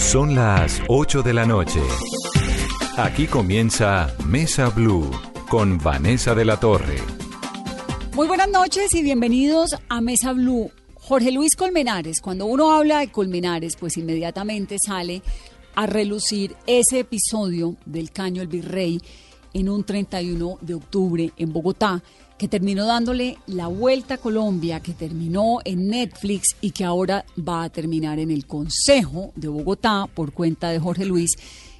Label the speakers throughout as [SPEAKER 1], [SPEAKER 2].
[SPEAKER 1] Son las 8 de la noche. Aquí comienza Mesa Blue con Vanessa de la Torre.
[SPEAKER 2] Muy buenas noches y bienvenidos a Mesa Blue. Jorge Luis Colmenares, cuando uno habla de Colmenares, pues inmediatamente sale a relucir ese episodio del Caño el Virrey en un 31 de octubre en Bogotá, que terminó dándole la vuelta a Colombia, que terminó en Netflix y que ahora va a terminar en el Consejo de Bogotá por cuenta de Jorge Luis,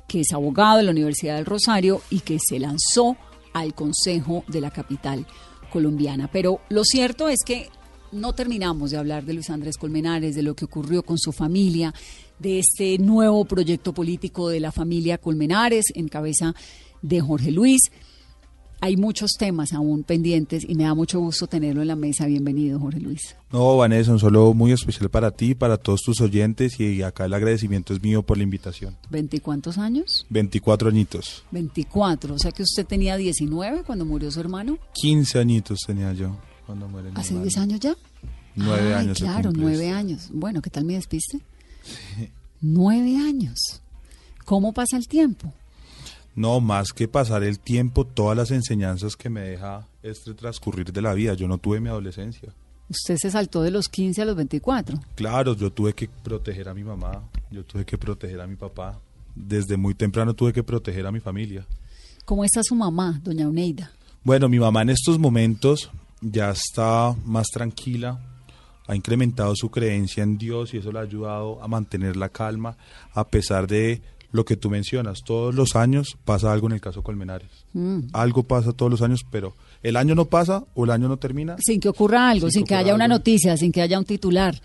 [SPEAKER 2] que es abogado de la Universidad del Rosario y que se lanzó al Consejo de la capital colombiana. Pero lo cierto es que no terminamos de hablar de Luis Andrés Colmenares, de lo que ocurrió con su familia, de este nuevo proyecto político de la familia Colmenares en cabeza de Jorge Luis. Hay muchos temas aún pendientes y me da mucho gusto tenerlo en la mesa. Bienvenido, Jorge Luis.
[SPEAKER 3] No, Vanessa, un solo muy especial para ti, para todos tus oyentes y acá el agradecimiento es mío por la invitación.
[SPEAKER 2] ¿Veinticuántos años?
[SPEAKER 3] 24 añitos.
[SPEAKER 2] 24, o sea que usted tenía 19 cuando murió su hermano.
[SPEAKER 3] 15 añitos tenía yo cuando muere
[SPEAKER 2] ¿Hace. 10 años ya?
[SPEAKER 3] Nueve
[SPEAKER 2] Ay,
[SPEAKER 3] años.
[SPEAKER 2] claro, nueve años. Bueno, ¿qué tal me despiste? Nueve años. ¿Cómo pasa el tiempo?
[SPEAKER 3] No, más que pasar el tiempo, todas las enseñanzas que me deja este transcurrir de la vida. Yo no tuve mi adolescencia.
[SPEAKER 2] Usted se saltó de los 15 a los 24.
[SPEAKER 3] Claro, yo tuve que proteger a mi mamá, yo tuve que proteger a mi papá. Desde muy temprano tuve que proteger a mi familia.
[SPEAKER 2] ¿Cómo está su mamá, doña Uneida?
[SPEAKER 3] Bueno, mi mamá en estos momentos ya está más tranquila, ha incrementado su creencia en Dios y eso le ha ayudado a mantener la calma a pesar de lo que tú mencionas. Todos los años pasa algo en el caso Colmenares.
[SPEAKER 2] Mm.
[SPEAKER 3] Algo pasa todos los años, pero el año no pasa o el año no termina.
[SPEAKER 2] Sin que ocurra algo,
[SPEAKER 3] Sin
[SPEAKER 2] sin,
[SPEAKER 3] que
[SPEAKER 2] haya una noticia, sin que haya un titular.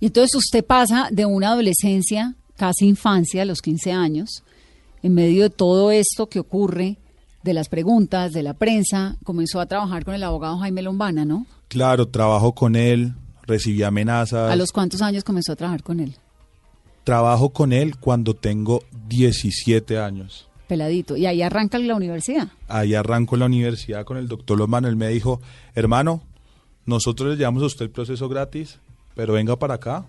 [SPEAKER 2] Y entonces usted pasa de una adolescencia, casi infancia, a los 15 años, en medio de todo esto que ocurre, de las preguntas, de la prensa, comenzó a trabajar con el abogado Jaime Lombana, ¿no?
[SPEAKER 3] Claro, trabajo con él, recibí amenazas.
[SPEAKER 2] ¿A los cuántos años comenzó a trabajar con él?
[SPEAKER 3] Trabajo con él cuando tengo 17 años.
[SPEAKER 2] Peladito. Y ahí arranca la universidad.
[SPEAKER 3] Ahí arranco la universidad con el doctor Lomano. Él me dijo, hermano, nosotros le llevamos a usted el proceso gratis, pero venga para acá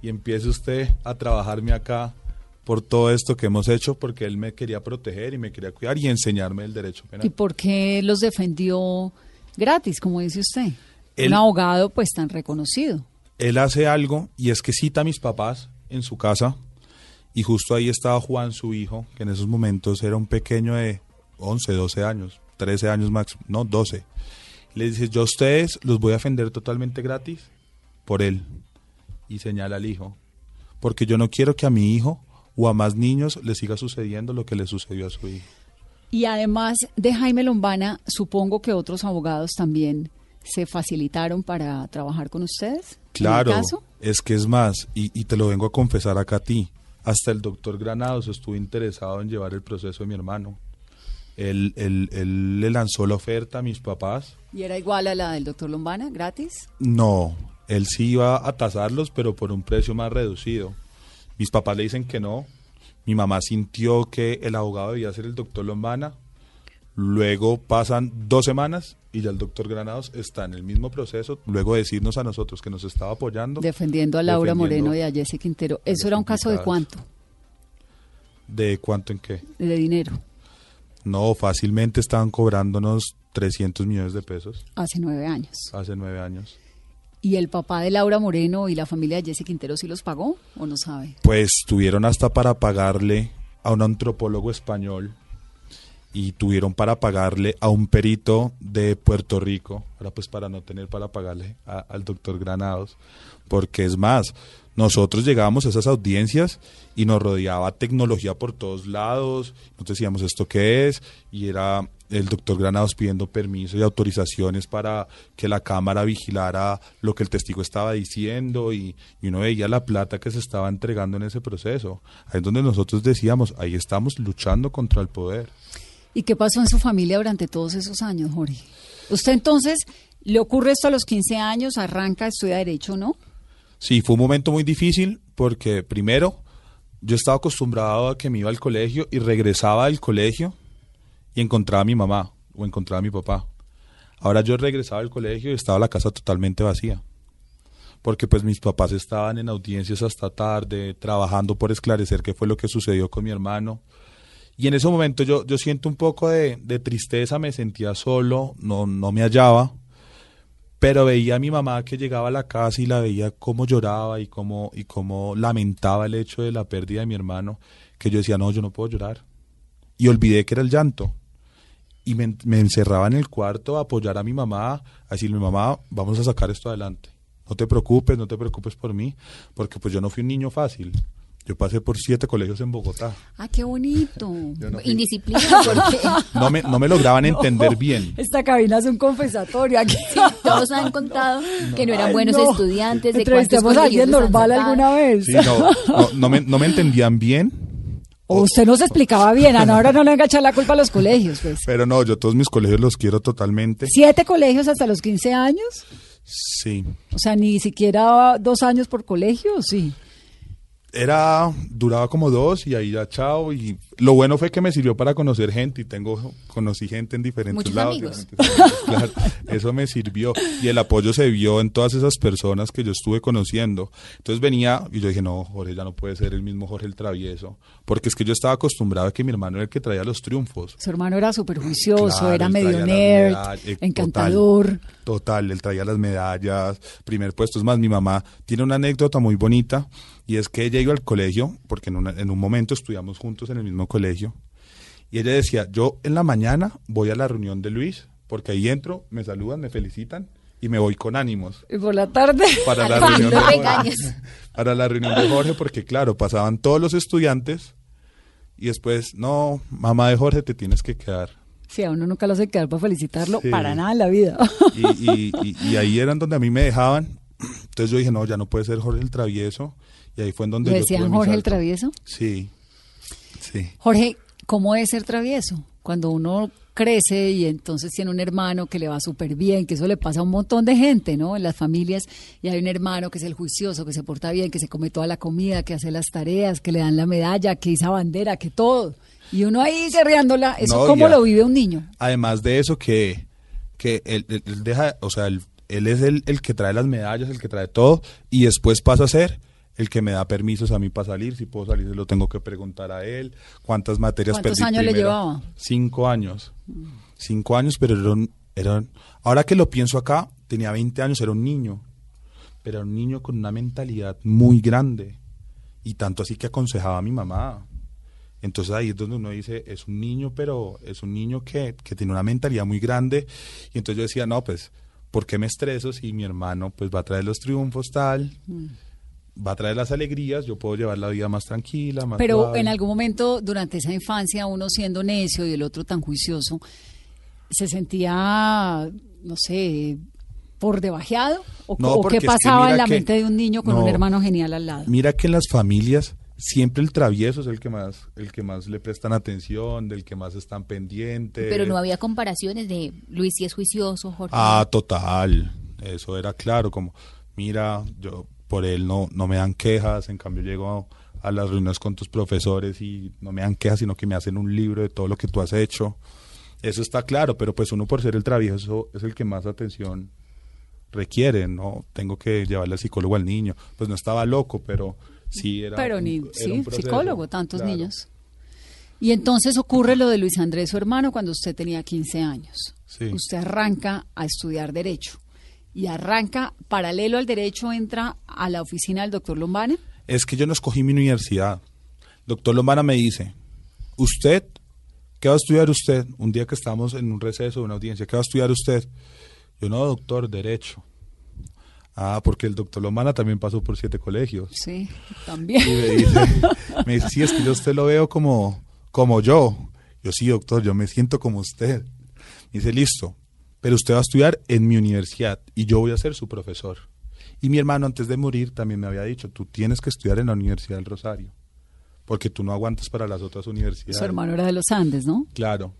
[SPEAKER 3] y empiece usted a trabajarme acá por todo esto que hemos hecho, porque él me quería proteger y me quería cuidar y enseñarme el derecho
[SPEAKER 2] ¿Y
[SPEAKER 3] penal.
[SPEAKER 2] por qué los defendió gratis, como dice usted?
[SPEAKER 3] Él-
[SPEAKER 2] Un abogado pues tan reconocido.
[SPEAKER 3] Él hace algo y es que cita a mis papás en su casa y justo ahí estaba Juan, su hijo, que en esos momentos era un pequeño de 11, 12 años, 13 años máximo, no, 12. Le dice, yo a ustedes los voy a defender totalmente gratis por él. Y señala al hijo. Porque yo no quiero que a mi hijo o a más niños le siga sucediendo lo que le sucedió a su hijo.
[SPEAKER 2] Y además de Jaime Lombana, supongo que otros abogados también se facilitaron para trabajar con ustedes. en el
[SPEAKER 3] Claro,
[SPEAKER 2] caso.
[SPEAKER 3] es que es más, y, y te lo vengo a confesar acá a ti, hasta el doctor Granados estuvo interesado en llevar el proceso de mi hermano. Él, él- él le lanzó la oferta a mis papás.
[SPEAKER 2] ¿Y era igual a la del doctor Lombana, gratis?
[SPEAKER 3] No, él sí iba a tasarlos, pero por un precio más reducido. Mis papás le dicen que no. Mi mamá sintió que el abogado debía ser el doctor Lombana. Luego pasan dos semanas y ya el doctor Granados está en el mismo proceso. Luego de decirnos a nosotros que nos estaba apoyando.
[SPEAKER 2] Defendiendo a Laura
[SPEAKER 3] Defendiendo
[SPEAKER 2] Moreno y a Jesse Quintero. ¿Eso era un caso de cuánto?
[SPEAKER 3] ¿De cuánto en qué?
[SPEAKER 2] De dinero,
[SPEAKER 3] No, fácilmente estaban cobrándonos 300 millones de pesos
[SPEAKER 2] hace nueve años.
[SPEAKER 3] hace nueve años.
[SPEAKER 2] ¿Y el papá de Laura Moreno y la familia de Jesse Quintero sí los pagó o no sabe?
[SPEAKER 3] Pues tuvieron hasta para pagarle a un antropólogo español y tuvieron para pagarle a un perito de Puerto Rico, ahora pues para no tener para pagarle a- al doctor Granados, porque es más, nosotros llegábamos a esas audiencias y nos rodeaba tecnología por todos lados, nosotros decíamos esto qué es, y era el doctor Granados pidiendo permiso y autorizaciones para que la cámara vigilara lo que el testigo estaba diciendo y, y, uno veía la plata que se estaba entregando en ese proceso. Ahí es donde nosotros decíamos, ahí estamos luchando contra el poder.
[SPEAKER 2] ¿Y qué pasó en su familia durante todos esos años, Jorge? Usted entonces, ¿le ocurre esto a los 15 años? ¿Arranca, estudia Derecho, no?
[SPEAKER 3] Sí, fue un momento muy difícil porque primero yo estaba acostumbrado a que me iba al colegio y regresaba del colegio y encontraba a mi mamá o encontraba a mi papá. Ahora yo regresaba al colegio y estaba la casa totalmente vacía. Porque pues mis papás estaban en audiencias hasta tarde, trabajando por esclarecer qué fue lo que sucedió con mi hermano. Y en ese momento yo, yo siento un poco de, de tristeza, me sentía solo, no, no me hallaba pero veía a mi mamá que llegaba a la casa y la veía cómo lloraba y cómo, y cómo lamentaba el hecho de la pérdida de mi hermano, que yo decía, no, yo no puedo llorar. Y olvidé que era el llanto. Y me, encerraba en el cuarto a apoyar a mi mamá, a decirle, mamá, vamos a sacar esto adelante. No te preocupes, no te preocupes por mí, porque pues yo no fui un niño fácil. Yo pasé por siete colegios en Bogotá.
[SPEAKER 2] Ah, qué bonito.
[SPEAKER 4] No Indisciplina,
[SPEAKER 3] No me, no me lograban entender bien.
[SPEAKER 2] Esta cabina es un confesatorio aquí.
[SPEAKER 4] Sí, todos han contado que no eran buenos estudiantes. De
[SPEAKER 2] ¿Entrevistamos a alguien normal alguna vez?
[SPEAKER 3] Sí, no, no, me, no me entendían bien.
[SPEAKER 2] O usted no se explicaba bien, ahora no le van a echar la culpa a los colegios, pues.
[SPEAKER 3] Pero no, yo todos mis colegios los quiero totalmente.
[SPEAKER 2] ¿Siete colegios hasta los 15 años?
[SPEAKER 3] Sí.
[SPEAKER 2] O sea, ni siquiera dos años por colegio, sí
[SPEAKER 3] era duraba como dos y ahí ya chao. Y lo bueno fue que me sirvió para conocer gente y tengo conocí gente en diferentes lados eso me sirvió. Y el apoyo se vio en todas esas personas que yo estuve conociendo. Entonces venía y yo dije no Jorge ya no puede ser el mismo Jorge el travieso porque es que yo estaba acostumbrado a que mi hermano era el que traía los triunfos.
[SPEAKER 2] Su hermano era súper juicioso era medio nerd eh, encantador.
[SPEAKER 3] total, total él traía las medallas primer puesto. Es más mi mamá tiene una anécdota muy bonita y es que ella iba al colegio, porque en, en un momento estudiamos juntos en el mismo colegio, y ella decía, yo en la mañana voy a la reunión de Luis, porque ahí entro, me saludan, me felicitan y me voy con ánimos.
[SPEAKER 2] Y por la tarde.
[SPEAKER 3] Para la reunión de Jorge. Para la reunión de Jorge, porque claro, pasaban todos los estudiantes y después, no, mamá de Jorge, te tienes que quedar.
[SPEAKER 2] Sí, a uno nunca lo hace quedar para felicitarlo para nada en la vida.
[SPEAKER 3] Y, y, ahí eran donde a mí me dejaban. Entonces yo dije, no, ya no puede ser Jorge el travieso. Y ahí fue en donde...
[SPEAKER 2] ¿Le decían Jorge el travieso?
[SPEAKER 3] Sí, sí.
[SPEAKER 2] Jorge, ¿cómo es ser travieso? Cuando uno crece y entonces tiene un hermano que le va súper bien, que eso le pasa a un montón de gente, ¿no? En las familias, y hay un hermano que es el juicioso, que se porta bien, que se come toda la comida, que hace las tareas, que le dan la medalla, que hizo bandera, que todo. Y uno ahí guerreándola, ¿eso cómo lo vive un niño?
[SPEAKER 3] Además de eso, que, que él, deja, o sea, él, él es el, el que trae las medallas, el que trae todo, y después pasa a ser el que me da permisos a mí para salir, si puedo salir se lo tengo que preguntar a él, cuántas materias
[SPEAKER 2] ¿Cuántos años le llevaba?
[SPEAKER 3] Cinco años, cinco años, pero eran, eran, ahora que lo pienso acá, tenía 20 años, era un niño, pero era un niño con una mentalidad muy grande, y tanto así que aconsejaba a mi mamá. Entonces ahí es donde uno dice, es un niño, pero es un niño que, que tiene una mentalidad muy grande, y entonces yo decía, no, pues, ¿por qué me estreso si mi hermano pues va a traer los triunfos tal? Mm va a traer las alegrías, yo puedo llevar la vida más tranquila, más
[SPEAKER 2] Pero en algún momento durante esa infancia, uno siendo necio y el otro tan juicioso, ¿se sentía, no sé, por debajeado? ¿O, qué pasaba en la mente de un niño con un hermano genial al lado?
[SPEAKER 3] Mira que en las familias siempre el travieso es el que más el que más le prestan atención, del que más están pendientes.
[SPEAKER 4] Pero no había comparaciones de Luis si es juicioso, Jorge.
[SPEAKER 3] Ah, total. Eso era claro, como mira, yo por él no, no me dan quejas, en cambio llego a, las reuniones con tus profesores y no me dan quejas, sino que me hacen un libro de todo lo que tú has hecho. Eso está claro, pero pues uno por ser el travieso es el que más atención requiere, ¿no? Tengo que llevarle al psicólogo al niño. Pues no estaba loco, pero sí era.
[SPEAKER 2] Pero ni, sí, psicólogo, tantos niños. Y entonces ocurre lo de Luis Andrés, su hermano, cuando usted tenía 15 años. Usted arranca a estudiar Derecho y arranca paralelo al derecho, entra a la oficina del doctor Lombana?
[SPEAKER 3] Es que yo no escogí mi universidad. Doctor Lombana me dice, usted, ¿qué va a estudiar usted? Un día que estamos en un receso de una audiencia, ¿qué va a estudiar usted? Yo no, doctor, derecho. Ah, porque el doctor Lombana también pasó por siete colegios.
[SPEAKER 2] Sí, también.
[SPEAKER 3] Y me dice, me sí, es que yo usted lo veo como, como yo. Yo sí, doctor, yo me siento como usted. Y dice, listo, pero usted va a estudiar en mi universidad y yo voy a ser su profesor. Y mi hermano antes de morir también me había dicho, tú tienes que estudiar en la Universidad del Rosario, porque tú no aguantas para las otras universidades.
[SPEAKER 2] Su hermano era de los Andes, ¿no?
[SPEAKER 3] Claro.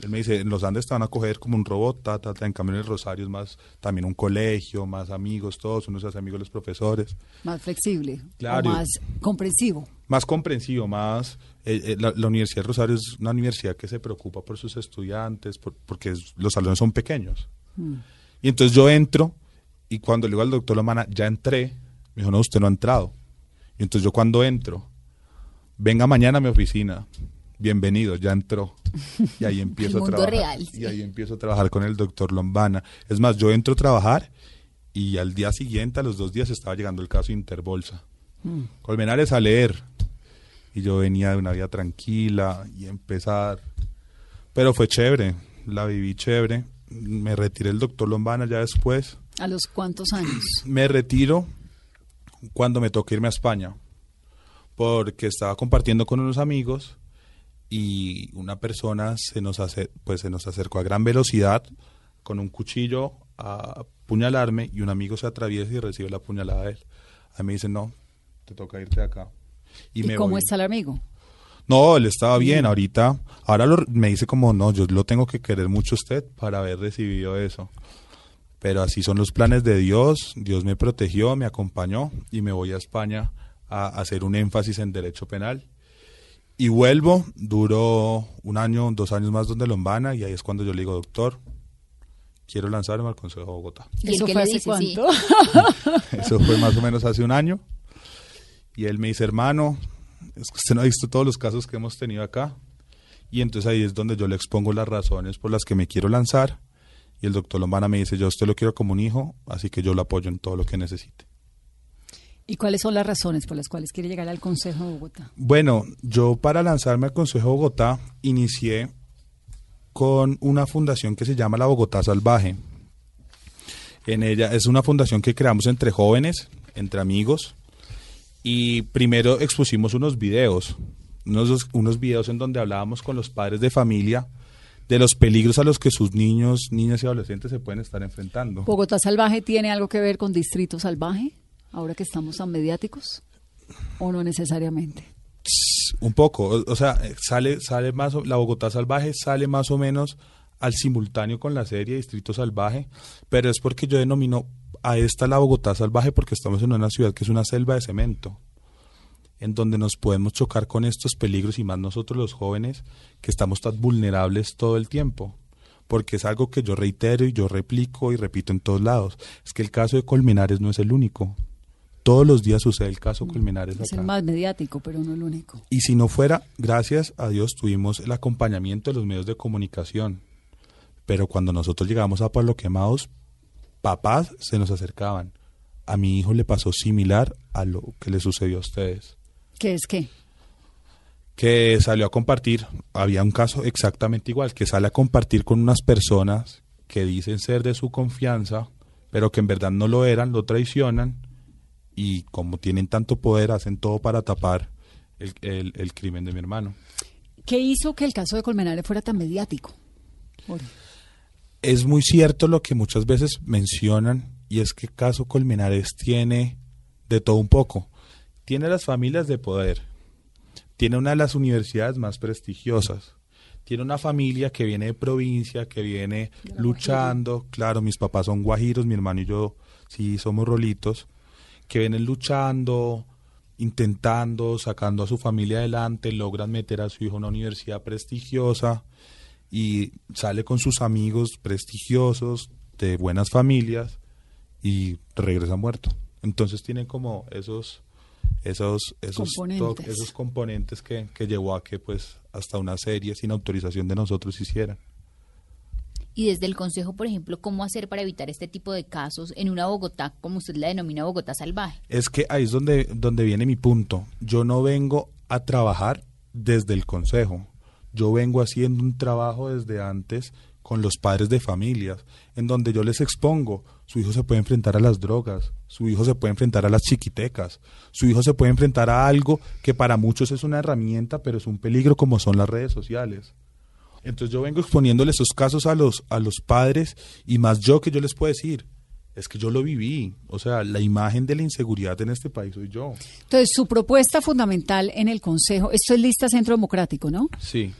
[SPEAKER 3] Él me dice, en los Andes te van a coger como un robot, ta, ta, ta. en cambio en el Rosario es más también un colegio, más amigos, todos, uno se hace amigos de los profesores.
[SPEAKER 2] Más flexible.
[SPEAKER 3] Claro.
[SPEAKER 2] o más comprensivo.
[SPEAKER 3] Más comprensivo, más... eh, eh, la, la Universidad del Rosario es una universidad que se preocupa por sus estudiantes, por- porque es- los salones son pequeños. Y entonces yo entro y cuando le digo al doctor Lomana, ya entré, me dijo, no, usted no ha entrado. Y entonces yo cuando entro, venga mañana a mi oficina, bienvenido, ya entró. Y ahí empiezo a trabajar.
[SPEAKER 4] real, sí.
[SPEAKER 3] Y ahí empiezo a trabajar con el doctor Lombana. Es más, yo entro a trabajar y al día siguiente, a los dos días, estaba llegando el caso Interbolsa. Colmenares a leer. Y yo venía de una vida tranquila y empezar. Pero fue chévere, la viví chévere. Me retiré el doctor Lombana ya después.
[SPEAKER 2] ¿A los cuántos años?
[SPEAKER 3] Me retiro cuando me toque irme a España, porque estaba compartiendo con unos amigos y una persona se nos hace, pues se nos acercó a gran velocidad con un cuchillo a apuñalarme y un amigo se atraviesa y recibe la puñalada de él. A mí me dice, no, te toca irte de acá.
[SPEAKER 2] ¿Y,
[SPEAKER 3] me
[SPEAKER 2] cómo
[SPEAKER 3] voy.
[SPEAKER 2] está el amigo?
[SPEAKER 3] No, él estaba bien, ahorita, ahora lo- me dice como, no, yo lo tengo que querer mucho a usted para haber recibido eso. Pero así son los planes de Dios, Dios me protegió, me acompañó y me voy a España a hacer un énfasis en derecho penal. Y vuelvo, duró un año, dos años más donde Lombana y ahí es cuando yo le digo, doctor, quiero lanzarme al Consejo de Bogotá.
[SPEAKER 4] ¿Y él
[SPEAKER 2] ¿Eso fue hace?
[SPEAKER 4] Sí.
[SPEAKER 2] cuánto?
[SPEAKER 3] Eso fue más o menos hace un año. Y él me dice, hermano, es que usted no ha visto todos los casos que hemos tenido acá. Y entonces ahí es donde yo le expongo las razones por las que me quiero lanzar. Y el doctor Lombana me dice, yo a usted lo quiero como un hijo, así que yo lo apoyo en todo lo que necesite.
[SPEAKER 2] ¿Y cuáles son las razones por las cuales quiere llegar al Consejo de Bogotá?
[SPEAKER 3] Bueno, yo para lanzarme al Consejo de Bogotá inicié con una fundación que se llama la Bogotá Salvaje. En ella es una fundación que creamos entre jóvenes, entre amigos, y primero expusimos unos videos, unos, unos videos en donde hablábamos con los padres de familia de los peligros a los que sus niños, niñas y adolescentes se pueden estar enfrentando.
[SPEAKER 2] ¿Bogotá Salvaje tiene algo que ver con Distrito Salvaje? Ahora que estamos tan mediáticos. ¿O no necesariamente?
[SPEAKER 3] Un poco, o, sea, eh, sale, sale más, la Bogotá Salvaje sale más o menos al simultáneo con la serie Distrito Salvaje, pero es porque yo denomino a esta la Bogotá Salvaje porque estamos en una ciudad que es una selva de cemento, en donde nos podemos chocar con estos peligros y más nosotros los jóvenes que estamos tan vulnerables todo el tiempo. Porque es algo que yo reitero y yo replico y repito en todos lados. Es que el caso de Colmenares no es el único. Todos los días sucede el caso Colmenares
[SPEAKER 2] Es
[SPEAKER 3] acá.
[SPEAKER 2] el más mediático, pero no el único.
[SPEAKER 3] Y si no fuera, gracias a Dios tuvimos el acompañamiento de los medios de comunicación. Pero cuando nosotros llegamos a Pablo Quemados, papás se nos acercaban. A mi hijo le pasó similar a lo que le sucedió a ustedes.
[SPEAKER 2] ¿Qué es qué?
[SPEAKER 3] Que salió a compartir, había un caso exactamente igual, que sale a compartir con unas personas que dicen ser de su confianza, pero que en verdad no lo eran, lo traicionan y como tienen tanto poder hacen todo para tapar el, el- el crimen de mi hermano.
[SPEAKER 2] ¿Qué hizo que el caso de Colmenares fuera tan mediático? Jorge?
[SPEAKER 3] es muy cierto lo que muchas veces mencionan y es que caso Colmenares tiene de todo un poco. Tiene las familias de poder, tiene una de las universidades más prestigiosas, tiene una familia que viene de provincia, que viene luchando, claro, mis papás son guajiros, mi hermano y yo sí somos rolitos, que vienen luchando, intentando, sacando a su familia adelante, logran meter a su hijo a una universidad prestigiosa y sale con sus amigos prestigiosos de buenas familias y regresa muerto. Entonces tiene como esos esos esos to-
[SPEAKER 2] Componentes.
[SPEAKER 3] esos componentes que, que llevó a que pues hasta una serie sin autorización de nosotros hicieran.
[SPEAKER 4] Y desde el Consejo, por ejemplo, ¿cómo hacer para evitar este tipo de casos en una Bogotá, como usted la denomina Bogotá salvaje?
[SPEAKER 3] Es que ahí es donde, donde viene mi punto. Yo no vengo a trabajar desde el consejo. Yo vengo haciendo un trabajo desde antes con los padres de familias, en donde yo les expongo, su hijo se puede enfrentar a las drogas, su hijo se puede enfrentar a las chiquitecas, su hijo se puede enfrentar a algo que para muchos es una herramienta, pero es un peligro como son las redes sociales. Entonces yo vengo exponiéndole esos casos a los, a los padres y más yo que yo les puedo decir, es que yo lo viví. O sea, la imagen de la inseguridad en este país soy yo.
[SPEAKER 2] Entonces, su propuesta fundamental en el Consejo, esto es lista Centro Democrático, ¿no?
[SPEAKER 3] Sí.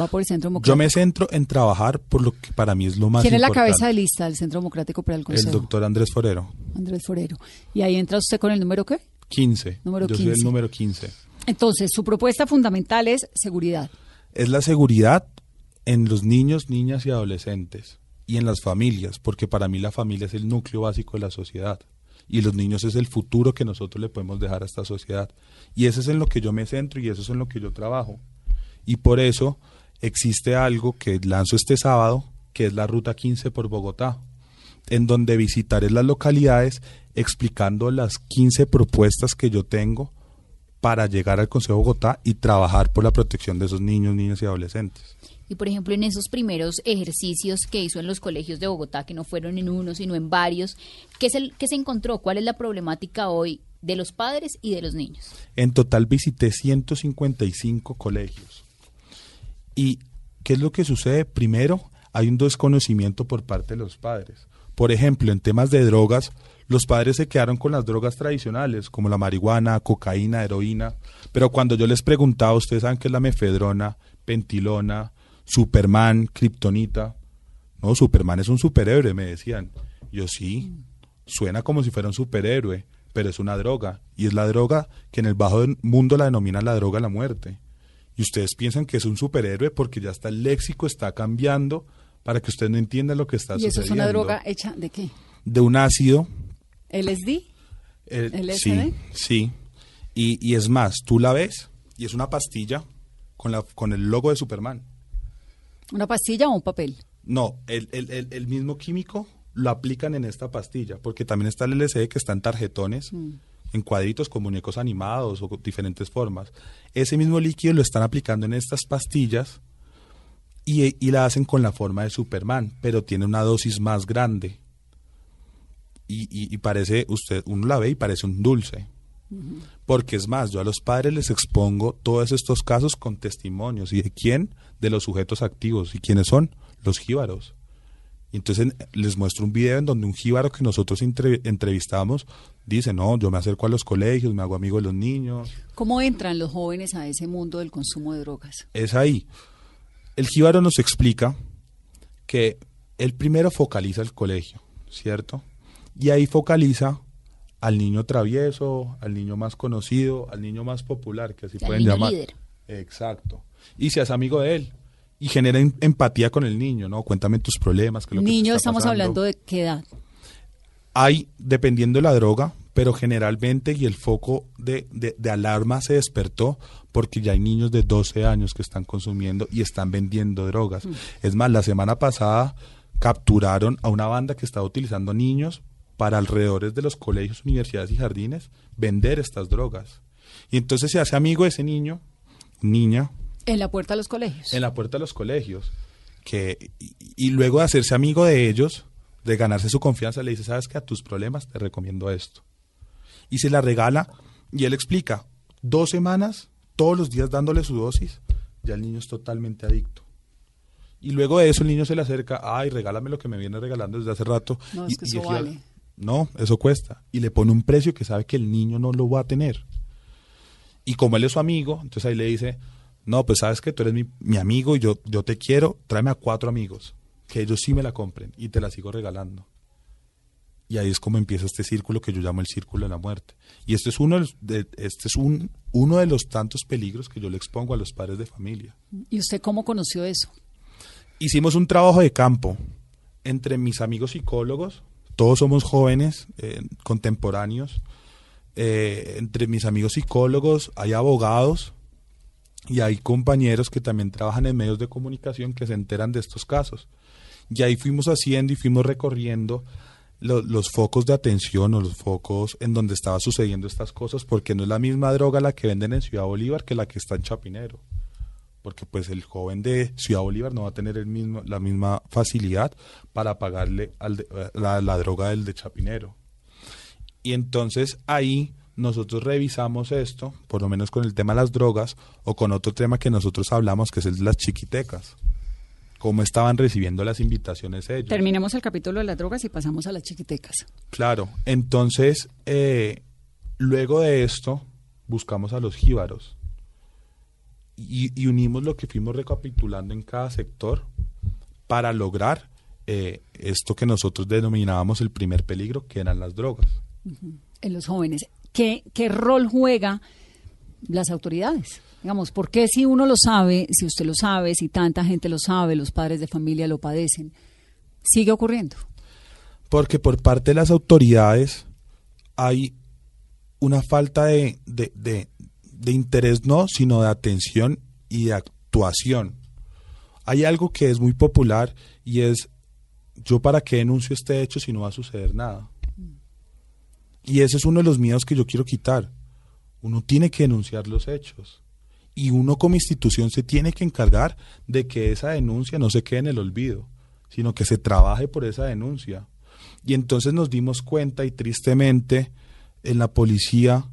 [SPEAKER 2] Va por el Centro
[SPEAKER 3] Yo
[SPEAKER 2] Democrático.
[SPEAKER 3] me centro en trabajar por lo que para mí es lo más
[SPEAKER 2] ¿Quién es la
[SPEAKER 3] importante.
[SPEAKER 2] cabeza de lista del Centro Democrático para el Consejo?
[SPEAKER 3] El doctor Andrés Forero.
[SPEAKER 2] Andrés Forero. ¿Y ahí entra usted con el número qué?
[SPEAKER 3] 15.
[SPEAKER 2] Número
[SPEAKER 3] yo soy
[SPEAKER 2] 15.
[SPEAKER 3] el número 15.
[SPEAKER 2] Entonces, su propuesta fundamental es seguridad.
[SPEAKER 3] Es la seguridad en los niños, niñas y adolescentes y en las familias, porque para mí la familia es el núcleo básico de la sociedad y los niños es el futuro que nosotros le podemos dejar a esta sociedad. Y eso es en lo que yo me centro y eso es en lo que yo trabajo. Y por eso existe algo que lanzo este sábado, que es la Ruta 15 por Bogotá, en donde visitaré las localidades explicando las 15 propuestas que yo tengo para llegar al Consejo de Bogotá y trabajar por la protección de esos niños, niñas y adolescentes.
[SPEAKER 4] Y por ejemplo, en esos primeros ejercicios que hizo en los colegios de Bogotá, que no fueron en uno, sino en varios, ¿qué se, qué se encontró? ¿Cuál es la problemática hoy de los padres y de los niños?
[SPEAKER 3] En total visité 155 colegios. ¿Y qué es lo que sucede? Primero, hay un desconocimiento por parte de los padres. Por ejemplo, en temas de drogas, los padres se quedaron con las drogas tradicionales, como la marihuana, cocaína, heroína. Pero cuando yo les preguntaba, ustedes saben qué es la mefedrona, pentilona, Superman, Kryptonita. No, Superman es un superhéroe, me decían. Yo sí, suena como si fuera un superhéroe, pero es una droga. Y es la droga que en el bajo mundo la denominan la droga de la muerte. Y ustedes piensan que es un superhéroe porque ya está el léxico está cambiando para que ustedes no entiendan lo que está
[SPEAKER 2] ¿Y eso
[SPEAKER 3] sucediendo.
[SPEAKER 2] es una droga hecha de qué?
[SPEAKER 3] De un ácido.
[SPEAKER 2] ¿LSD?
[SPEAKER 3] eh,
[SPEAKER 2] ¿LSD?
[SPEAKER 3] sí, sí. Y, y es más, tú la ves y es una pastilla con, la, con el logo de Superman.
[SPEAKER 2] ¿Una pastilla o un papel?
[SPEAKER 3] No, el, el, el, el mismo químico lo aplican en esta pastilla, porque también está el LCD que está en tarjetones, en cuadritos con muñecos animados o con diferentes formas. Ese mismo líquido lo están aplicando en estas pastillas y, y la hacen con la forma de Superman, pero tiene una dosis más grande. Y, y- y parece, usted, uno la ve y parece un dulce. Porque es más, yo a los padres les expongo todos estos casos con testimonios. ¿Y de quién? De los sujetos activos. ¿Y quiénes son? Los jíbaros. Y entonces en- les muestro un video en donde un jíbaro que nosotros entre- entrevistamos dice, no, yo me acerco a los colegios, me hago amigo de los niños.
[SPEAKER 2] ¿Cómo entran los jóvenes a ese mundo del consumo de drogas?
[SPEAKER 3] Es ahí. El jíbaro nos explica que él primero focaliza el colegio, ¿cierto? Y ahí focaliza al niño travieso, al niño más conocido, al niño más popular, que así pueden
[SPEAKER 4] niño
[SPEAKER 3] llamar.
[SPEAKER 4] líder.
[SPEAKER 3] Exacto. Y se hace amigo de él. Y genera em- empatía con el niño, ¿no? Cuéntame tus problemas. lo que te
[SPEAKER 2] Niño,
[SPEAKER 3] está
[SPEAKER 2] estamos
[SPEAKER 3] pasando.
[SPEAKER 2] hablando de qué edad.
[SPEAKER 3] Hay, dependiendo de la droga, pero generalmente y el foco de, de- de alarma se despertó porque ya hay niños de 12 años que están consumiendo y están vendiendo drogas. Es más, la semana pasada capturaron a una banda que estaba utilizando niños para alrededores de los colegios, universidades y jardines vender estas drogas. Y entonces se hace amigo de ese niño, niña,
[SPEAKER 2] En la puerta de los colegios.
[SPEAKER 3] en la puerta de los colegios. Que, y, y luego de hacerse amigo de ellos, de ganarse su confianza, le dice, sabes que a tus problemas te recomiendo esto. Y se la regala y él explica, dos semanas, todos los días dándole su dosis, ya el niño es totalmente adicto. Y luego de eso el niño se le acerca, ay, regálame lo que me viene regalando desde hace rato.
[SPEAKER 2] No,
[SPEAKER 3] Y-
[SPEAKER 2] es que eso vale.
[SPEAKER 3] No, eso cuesta. Y le pone un precio que sabe que el niño no lo va a tener. Y como él es su amigo, entonces ahí le dice, no, pues sabes que tú eres mi, mi amigo y yo, yo te quiero, tráeme a cuatro amigos, que ellos sí me la compren y te la sigo regalando. Y ahí es como empieza este círculo que yo llamo el círculo de la muerte. Y este es uno de, los- de- este es un, uno de los tantos peligros que yo le expongo a los padres de familia.
[SPEAKER 2] ¿Y usted cómo conoció eso?
[SPEAKER 3] Hicimos un trabajo de campo entre mis amigos psicólogos, todos somos jóvenes, eh, contemporáneos, eh, entre mis amigos psicólogos hay abogados y hay compañeros que también trabajan en medios de comunicación que se enteran de estos casos. Y ahí fuimos haciendo y fuimos recorriendo lo- los focos de atención o los focos en donde estaba sucediendo estas cosas, porque no es la misma droga la que venden en Ciudad Bolívar que la que está en Chapinero porque pues el joven de Ciudad Bolívar no va a tener el mismo, la misma facilidad para pagarle al de- la, la droga del de Chapinero. Y entonces ahí nosotros revisamos esto, por lo menos con el tema de las drogas, o con otro tema que nosotros hablamos, que es el de las chiquitecas. cómo estaban recibiendo las invitaciones ellos.
[SPEAKER 2] Terminemos el capítulo de las drogas y pasamos a las chiquitecas.
[SPEAKER 3] Claro, entonces, eh, luego de esto, buscamos a los jíbaros y, y unimos lo que fuimos recapitulando en cada sector para lograr eh, esto que nosotros denominábamos el primer peligro, que eran las drogas.
[SPEAKER 2] En los jóvenes. ¿Qué, rol juega las autoridades? Digamos, ¿por qué si uno lo sabe, si usted lo sabe, si tanta gente lo sabe, los padres de familia lo padecen, sigue ocurriendo?
[SPEAKER 3] Porque por parte de las autoridades hay una falta de, de, de, de interés, no, sino de atención y de actuación. Hay algo que es muy popular y es, yo para qué denuncio este hecho si no va a suceder nada. Y ese es uno de los miedos que yo quiero quitar. Uno tiene que denunciar los hechos. Y uno como institución se tiene que encargar de que esa denuncia no se quede en el olvido, sino que se trabaje por esa denuncia. Y entonces nos dimos cuenta y tristemente en la policía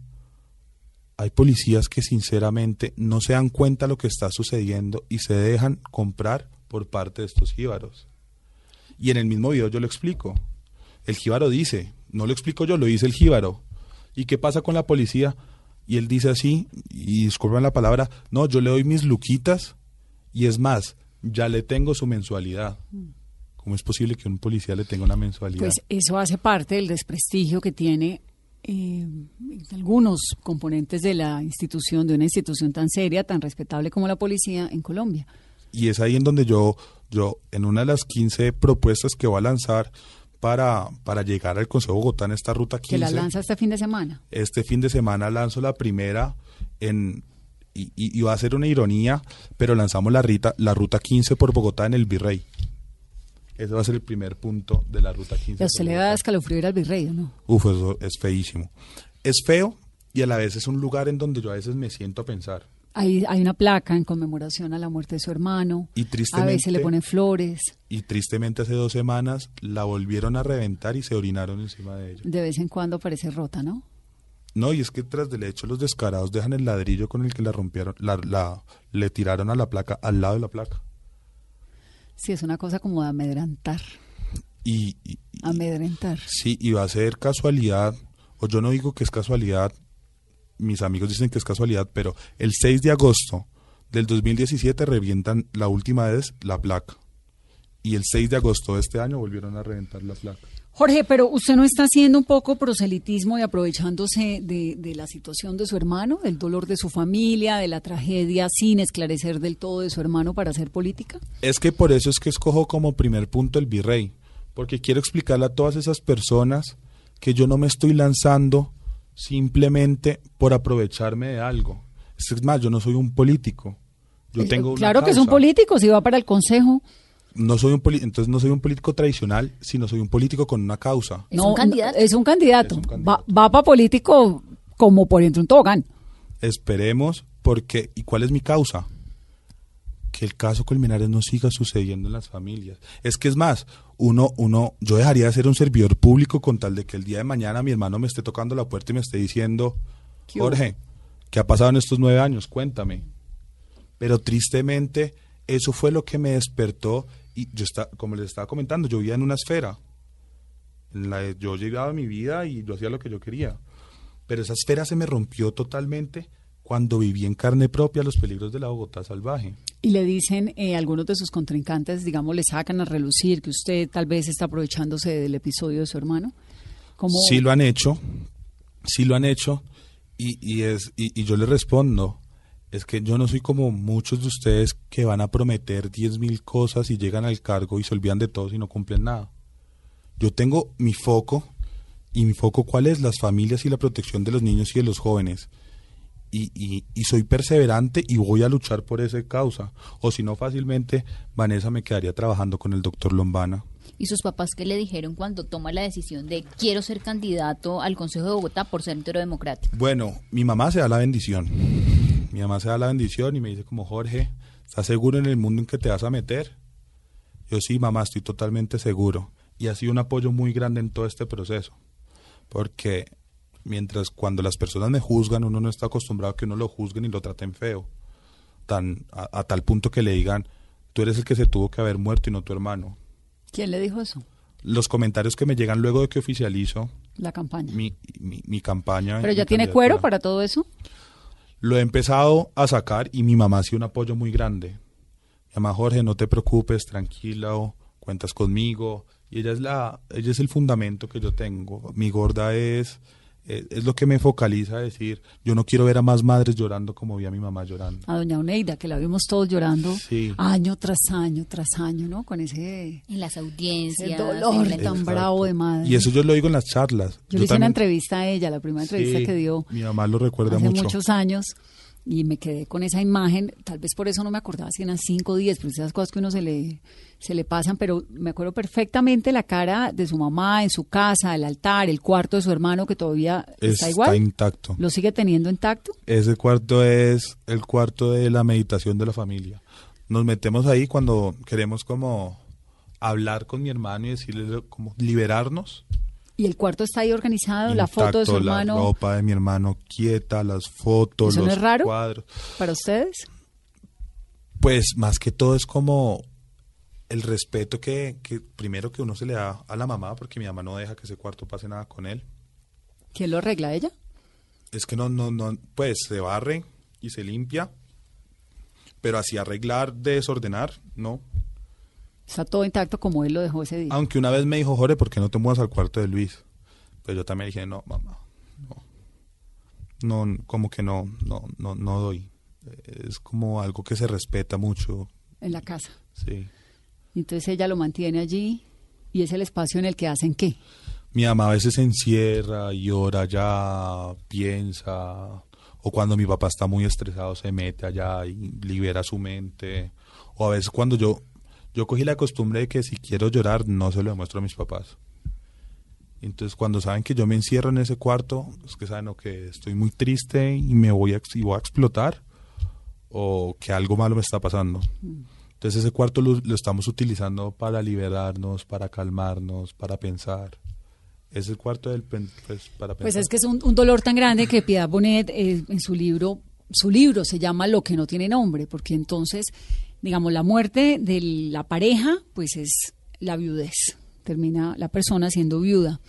[SPEAKER 3] hay policías que sinceramente no se dan cuenta de lo que está sucediendo y se dejan comprar por parte de estos jíbaros. Y en el mismo video yo lo explico. El jíbaro dice, no lo explico yo, lo dice el jíbaro. ¿Y qué pasa con la policía? Y él dice así, y disculpen la palabra, no, yo le doy mis luquitas y es más, ya le tengo su mensualidad. ¿Cómo es posible que un policía le tenga una mensualidad?
[SPEAKER 2] Pues eso hace parte del desprestigio que tiene eh, algunos componentes de la institución, de una institución tan seria, tan respetable como la policía en Colombia.
[SPEAKER 3] Y es ahí en donde yo, yo en una de las 15 propuestas que voy a lanzar para, para llegar al Consejo de Bogotá en esta ruta 15.
[SPEAKER 2] Que la lanza este fin de semana.
[SPEAKER 3] Este fin de semana lanzo la primera en y, y, y va a ser una ironía, pero lanzamos la, rita, la ruta 15 por Bogotá en el Virrey. Ese va a ser el primer punto de la ruta 15.
[SPEAKER 2] Y a usted le da escalofrío ir al virrey, ¿o ¿no?
[SPEAKER 3] Uf, eso es feísimo. Es feo y a la vez es un lugar en donde yo a veces me siento a pensar.
[SPEAKER 2] Hay, hay una placa en conmemoración a la muerte de su hermano.
[SPEAKER 3] Y
[SPEAKER 2] A
[SPEAKER 3] tristemente,
[SPEAKER 2] veces le ponen flores.
[SPEAKER 3] y tristemente hace dos semanas la volvieron a reventar y se orinaron encima de ella.
[SPEAKER 2] De vez en cuando parece rota, ¿no?
[SPEAKER 3] No, y es que tras del hecho los descarados dejan el ladrillo con el que la rompieron, la, la, le tiraron a la placa, al lado de la placa.
[SPEAKER 2] Sí, es una cosa como de amedrentar.
[SPEAKER 3] Y-
[SPEAKER 2] Amedrentar.
[SPEAKER 3] sí, y va a ser casualidad, o yo no digo que es casualidad, mis amigos dicen que es casualidad, pero el 6 de agosto del 2017 revientan la última vez la placa. Y el 6 de agosto de este año volvieron a reventar la placa.
[SPEAKER 2] Jorge, pero usted no está haciendo un poco proselitismo y aprovechándose de, de la situación de su hermano, del dolor de su familia, de la tragedia, sin esclarecer del todo de su hermano para hacer política.
[SPEAKER 3] Es que por eso es que escojo como primer punto el virrey, porque quiero explicarle a todas esas personas que yo no me estoy lanzando simplemente por aprovecharme de algo. Es más, yo no soy un político. Yo
[SPEAKER 2] Eh,
[SPEAKER 3] tengo una
[SPEAKER 2] claro que es un político, si va para el consejo.
[SPEAKER 3] No soy un entonces no soy un político tradicional, sino soy un político con una causa.
[SPEAKER 4] ¿Es un candidato?
[SPEAKER 2] es un candidato.
[SPEAKER 3] Es un
[SPEAKER 2] Va,
[SPEAKER 3] candidato.
[SPEAKER 2] va para político como por entre un tobogán.
[SPEAKER 3] Esperemos porque ¿y cuál es mi causa? Que el caso Colmenares no siga sucediendo en las familias. Es que es más, uno uno yo dejaría de ser un servidor público con tal de que el día de mañana mi hermano me esté tocando la puerta y me esté diciendo. Jorge, ¿qué ha pasado en estos nueve años? Cuéntame. Pero tristemente eso fue lo que me despertó y yo está, como les estaba comentando, yo vivía en una esfera. En la, yo llegaba a mi vida y yo hacía lo que yo quería. Pero esa esfera se me rompió totalmente cuando viví en carne propia los peligros de la Bogotá salvaje.
[SPEAKER 2] Y le dicen eh, algunos de sus contrincantes, digamos, le sacan a relucir que usted tal vez está aprovechándose del episodio de su hermano. Como,
[SPEAKER 3] Sí lo han hecho, sí lo han hecho, y, y es, y, y yo les respondo, es que yo no soy como muchos de ustedes que van a prometer diez mil cosas y llegan al cargo y se olvidan de todo y no cumplen nada. Yo tengo mi foco, y mi foco cuál es, las familias y la protección de los niños y de los jóvenes. Y, y, y soy perseverante y voy a luchar por esa causa. O si no, fácilmente Vanessa me quedaría trabajando con el doctor Lombana.
[SPEAKER 4] ¿Y sus papás qué le dijeron cuando toma la decisión de quiero ser candidato al Consejo de Bogotá por Centro Democrático?
[SPEAKER 3] Bueno, mi mamá se da la bendición. Mi mamá se da la bendición y me dice como Jorge, ¿estás seguro en el mundo en que te vas a meter? Yo sí, mamá, estoy totalmente seguro. Y ha sido un apoyo muy grande en todo este proceso. Porque mientras cuando las personas me juzgan, uno no está acostumbrado a que uno lo juzguen y lo traten feo. Tan, a, a tal punto que le digan, tú eres el que se tuvo que haber muerto y no tu hermano.
[SPEAKER 2] ¿Quién le dijo eso?
[SPEAKER 3] Los comentarios que me llegan luego de que oficializo
[SPEAKER 2] La campaña.
[SPEAKER 3] mi, mi, mi campaña.
[SPEAKER 2] ¿Pero ya tiene cuero para todo eso?
[SPEAKER 3] Lo he empezado a sacar y mi mamá ha sido un apoyo muy grande. Mi mamá Jorge, no te preocupes, tranquila, o cuentas conmigo. Y ella es la, ella es el fundamento que yo tengo. Mi gorda es, es, es lo que me focaliza a decir, yo no quiero ver a más madres llorando como vi a mi mamá llorando.
[SPEAKER 2] A doña Oneida, que la vimos todos llorando
[SPEAKER 3] Sí.
[SPEAKER 2] año tras año, tras año, ¿no? Con ese,
[SPEAKER 4] En las
[SPEAKER 2] ese
[SPEAKER 4] audiencias.
[SPEAKER 2] dolor
[SPEAKER 4] en la-
[SPEAKER 2] tan
[SPEAKER 3] Exacto.
[SPEAKER 2] bravo de madre.
[SPEAKER 3] Y eso yo lo digo en las charlas.
[SPEAKER 2] Yo le hice una entrevista a ella, la primera entrevista
[SPEAKER 3] Sí,
[SPEAKER 2] que dio
[SPEAKER 3] Mi mamá lo recuerda
[SPEAKER 2] hace
[SPEAKER 3] mucho.
[SPEAKER 2] muchos años y me quedé con esa imagen, tal vez por eso no me acordaba si eran 5 o 10, pero esas cosas que uno se le, se le pasan, pero me acuerdo perfectamente la cara de su mamá en su casa, el altar, el cuarto de su hermano que todavía está igual.
[SPEAKER 3] intacto.
[SPEAKER 2] ¿Lo sigue teniendo intacto?
[SPEAKER 3] Ese cuarto es el cuarto de la meditación de la familia. Nos metemos ahí cuando queremos como hablar con mi hermano y decirle como liberarnos.
[SPEAKER 2] Y el cuarto está ahí organizado, la foto de su
[SPEAKER 3] Intacto, La
[SPEAKER 2] hermano.
[SPEAKER 3] ropa de mi hermano quieta, las fotos,
[SPEAKER 2] ¿Eso no
[SPEAKER 3] los
[SPEAKER 2] es raro?
[SPEAKER 3] cuadros.
[SPEAKER 2] ¿Para ustedes?
[SPEAKER 3] Pues más que todo es como el respeto que, que primero que uno se le da a la mamá, porque mi mamá no deja que ese cuarto pase nada con él.
[SPEAKER 2] ¿Quién lo arregla ella?
[SPEAKER 3] Es que no, no, no, pues se barre y se limpia, pero así arreglar, desordenar, no.
[SPEAKER 2] Está todo intacto como él lo dejó ese día.
[SPEAKER 3] Aunque una vez me dijo, Jorge, ¿por qué no te mudas al cuarto de Luis? Pero yo también dije, no, mamá, no. No, como que no, no, no, no doy. Es como algo que se respeta mucho,
[SPEAKER 2] en la casa.
[SPEAKER 3] sí.
[SPEAKER 2] Entonces ella lo mantiene allí y es el espacio en el que hacen qué.
[SPEAKER 3] Mi mamá a veces se encierra, llora allá, piensa, o cuando mi papá está muy estresado se mete allá y libera su mente, o a veces cuando yo, yo cogí la costumbre de que si quiero llorar no se lo demuestro a mis papás. Entonces cuando saben que yo me encierro en ese cuarto, es que saben o que estoy muy triste y me voy a, ex- y voy a explotar, o que algo malo me está pasando. Entonces ese cuarto lo, lo estamos utilizando para liberarnos, para calmarnos, para pensar. Es el cuarto del pen- pues, para
[SPEAKER 2] Pues
[SPEAKER 3] pensar.
[SPEAKER 2] es que es un, un dolor tan grande que Piedad Bonet eh, en su libro, su libro se llama Lo que no tiene nombre, porque entonces, digamos, la muerte de la pareja, pues es la viudez. Termina la persona siendo viuda.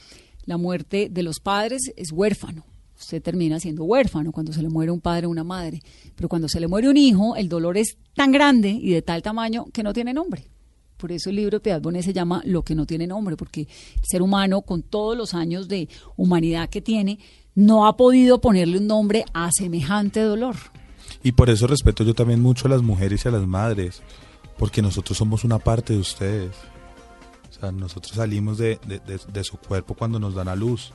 [SPEAKER 2] La muerte de los padres es huérfano. Usted termina siendo huérfano cuando se le muere un padre o una madre. Pero cuando se le muere un hijo, el dolor es tan grande y de tal tamaño que no tiene nombre. Por eso el libro de Piedad se llama Lo que no tiene nombre, porque el ser humano, con todos los años de humanidad que tiene, no ha podido ponerle un nombre a semejante dolor.
[SPEAKER 3] Y por eso respeto yo también mucho a las mujeres y a las madres, porque nosotros somos una parte de ustedes. O sea, nosotros salimos de, de- su cuerpo cuando nos dan a luz.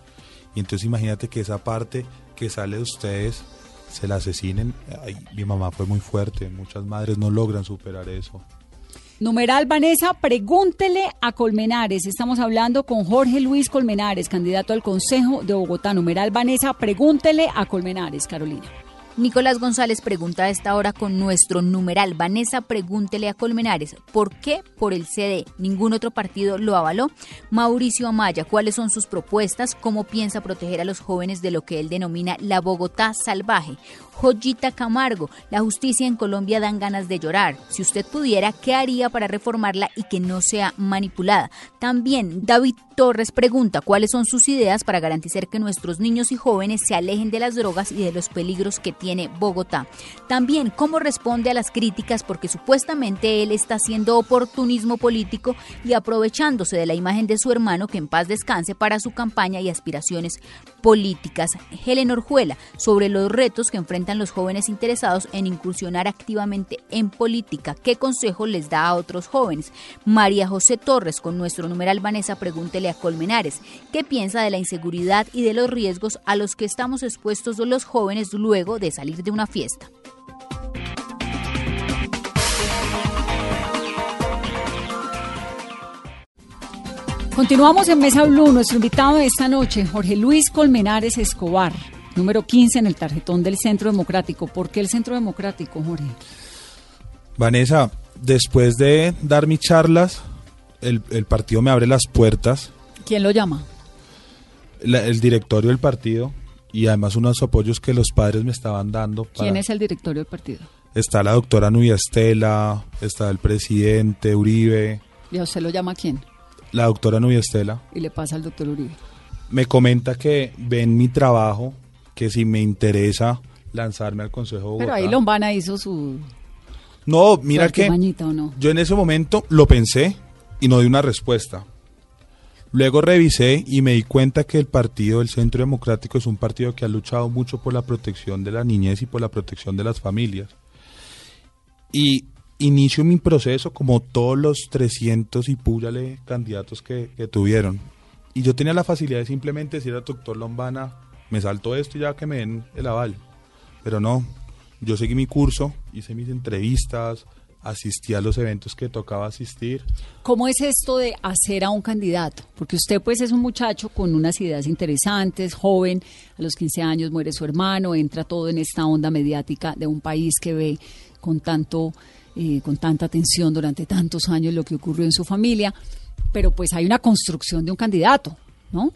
[SPEAKER 3] Y entonces imagínate que esa parte que sale de ustedes se la asesinen. Ay, mi mamá fue muy fuerte, muchas madres no logran superar eso.
[SPEAKER 2] Numeral Vanessa, pregúntele a Colmenares. Estamos hablando con Jorge Luis Colmenares, candidato al Consejo de Bogotá. Numeral Vanessa, pregúntele a Colmenares, Carolina.
[SPEAKER 4] Nicolás González pregunta a esta hora con nuestro numeral. Vanessa, pregúntele a Colmenares, ¿por qué por el CD? ¿Ningún otro partido lo avaló? Mauricio Amaya, ¿cuáles son sus propuestas? ¿Cómo piensa proteger a los jóvenes de lo que él denomina la Bogotá salvaje? Joyita Camargo, la justicia en Colombia dan ganas de llorar. Si usted pudiera, ¿qué haría para reformarla y que no sea manipulada? También David Torres pregunta cuáles son sus ideas para garantizar que nuestros niños y jóvenes se alejen de las drogas y de los peligros que tiene Bogotá. También cómo responde a las críticas porque supuestamente él está haciendo oportunismo político y aprovechándose de la imagen de su hermano que en paz descanse para su campaña y aspiraciones políticas. Helen Orjuela sobre los retos que los jóvenes interesados en incursionar activamente en política. ¿Qué consejo les da a otros jóvenes? María José Torres con nuestro numeral Vanessa pregúntele a Colmenares. ¿Qué piensa de la inseguridad y de los riesgos a los que estamos expuestos los jóvenes luego de salir de una fiesta?
[SPEAKER 2] Continuamos en Mesa Blue. Nuestro invitado de esta noche, Jorge Luis Colmenares Escobar, número 15 en el tarjetón del Centro Democrático. ¿Por qué el Centro Democrático, Jorge?
[SPEAKER 3] Vanessa, después de dar mis charlas, el, el partido me abre las puertas,
[SPEAKER 2] ¿Quién lo llama?
[SPEAKER 3] la- el directorio del partido y además unos apoyos que los padres me estaban dando.
[SPEAKER 2] ¿Quién es el directorio del partido?
[SPEAKER 3] está la doctora Nubia Estela, está el presidente Uribe.
[SPEAKER 2] ¿Y a usted lo llama quién?
[SPEAKER 3] La doctora Nubia Estela.
[SPEAKER 2] Y le pasa al doctor Uribe.
[SPEAKER 3] Me comenta que ven mi trabajo, que si me interesa lanzarme al Consejo de Bogotá.
[SPEAKER 2] Pero ahí Lombana hizo su...
[SPEAKER 3] No, mira que
[SPEAKER 2] artimañita, ¿o no?
[SPEAKER 3] yo en ese momento lo pensé y no di una respuesta. Luego revisé y me di cuenta que el partido del Centro Democrático es un partido que ha luchado mucho por la protección de la niñez y por la protección de las familias. Y inicio mi proceso como todos los 300 y púyale candidatos que, que tuvieron. Y yo tenía la facilidad de simplemente decir al doctor Lombana, me salto esto y ya que me den el aval. Pero no, yo seguí mi curso, hice mis entrevistas, asistí a los eventos que tocaba asistir.
[SPEAKER 2] ¿Cómo es esto de hacer a un candidato? Porque usted pues es un muchacho con unas ideas interesantes, joven, a los 15 años muere su hermano, entra todo en esta onda mediática de un país que ve con tanto eh, con tanta atención durante tantos años lo que ocurrió en su familia, pero pues hay una construcción de un candidato, ¿no?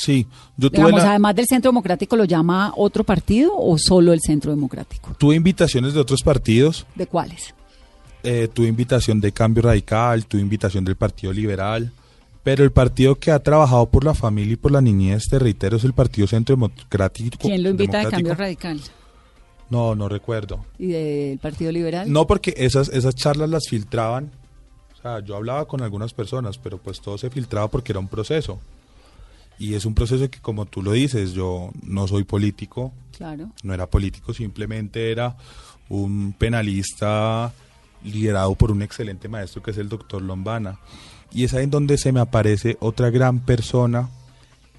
[SPEAKER 3] Sí, yo tuve,
[SPEAKER 2] Digamos,
[SPEAKER 3] la-
[SPEAKER 2] además del Centro Democrático, ¿lo llama otro partido o solo el Centro Democrático?
[SPEAKER 3] tuve invitaciones de otros partidos,
[SPEAKER 2] ¿De cuáles?
[SPEAKER 3] eh, tuve invitación de Cambio Radical, tuve invitación del Partido Liberal, pero el partido que ha trabajado por la familia y por la niñez, te reitero, es el Partido Centro Democrático.
[SPEAKER 2] ¿Quién lo invita de. Cambio Radical?
[SPEAKER 3] No, no recuerdo.
[SPEAKER 2] ¿Y del Partido Liberal?
[SPEAKER 3] No, porque esas, esas charlas las filtraban. O sea, yo hablaba con algunas personas, pero pues todo se filtraba porque era un proceso. Y es un proceso que, como tú lo dices, yo no soy político,
[SPEAKER 2] Claro.
[SPEAKER 3] no era político, simplemente era un penalista liderado por un excelente maestro que es el doctor Lombana. Y es ahí en donde se me aparece otra gran persona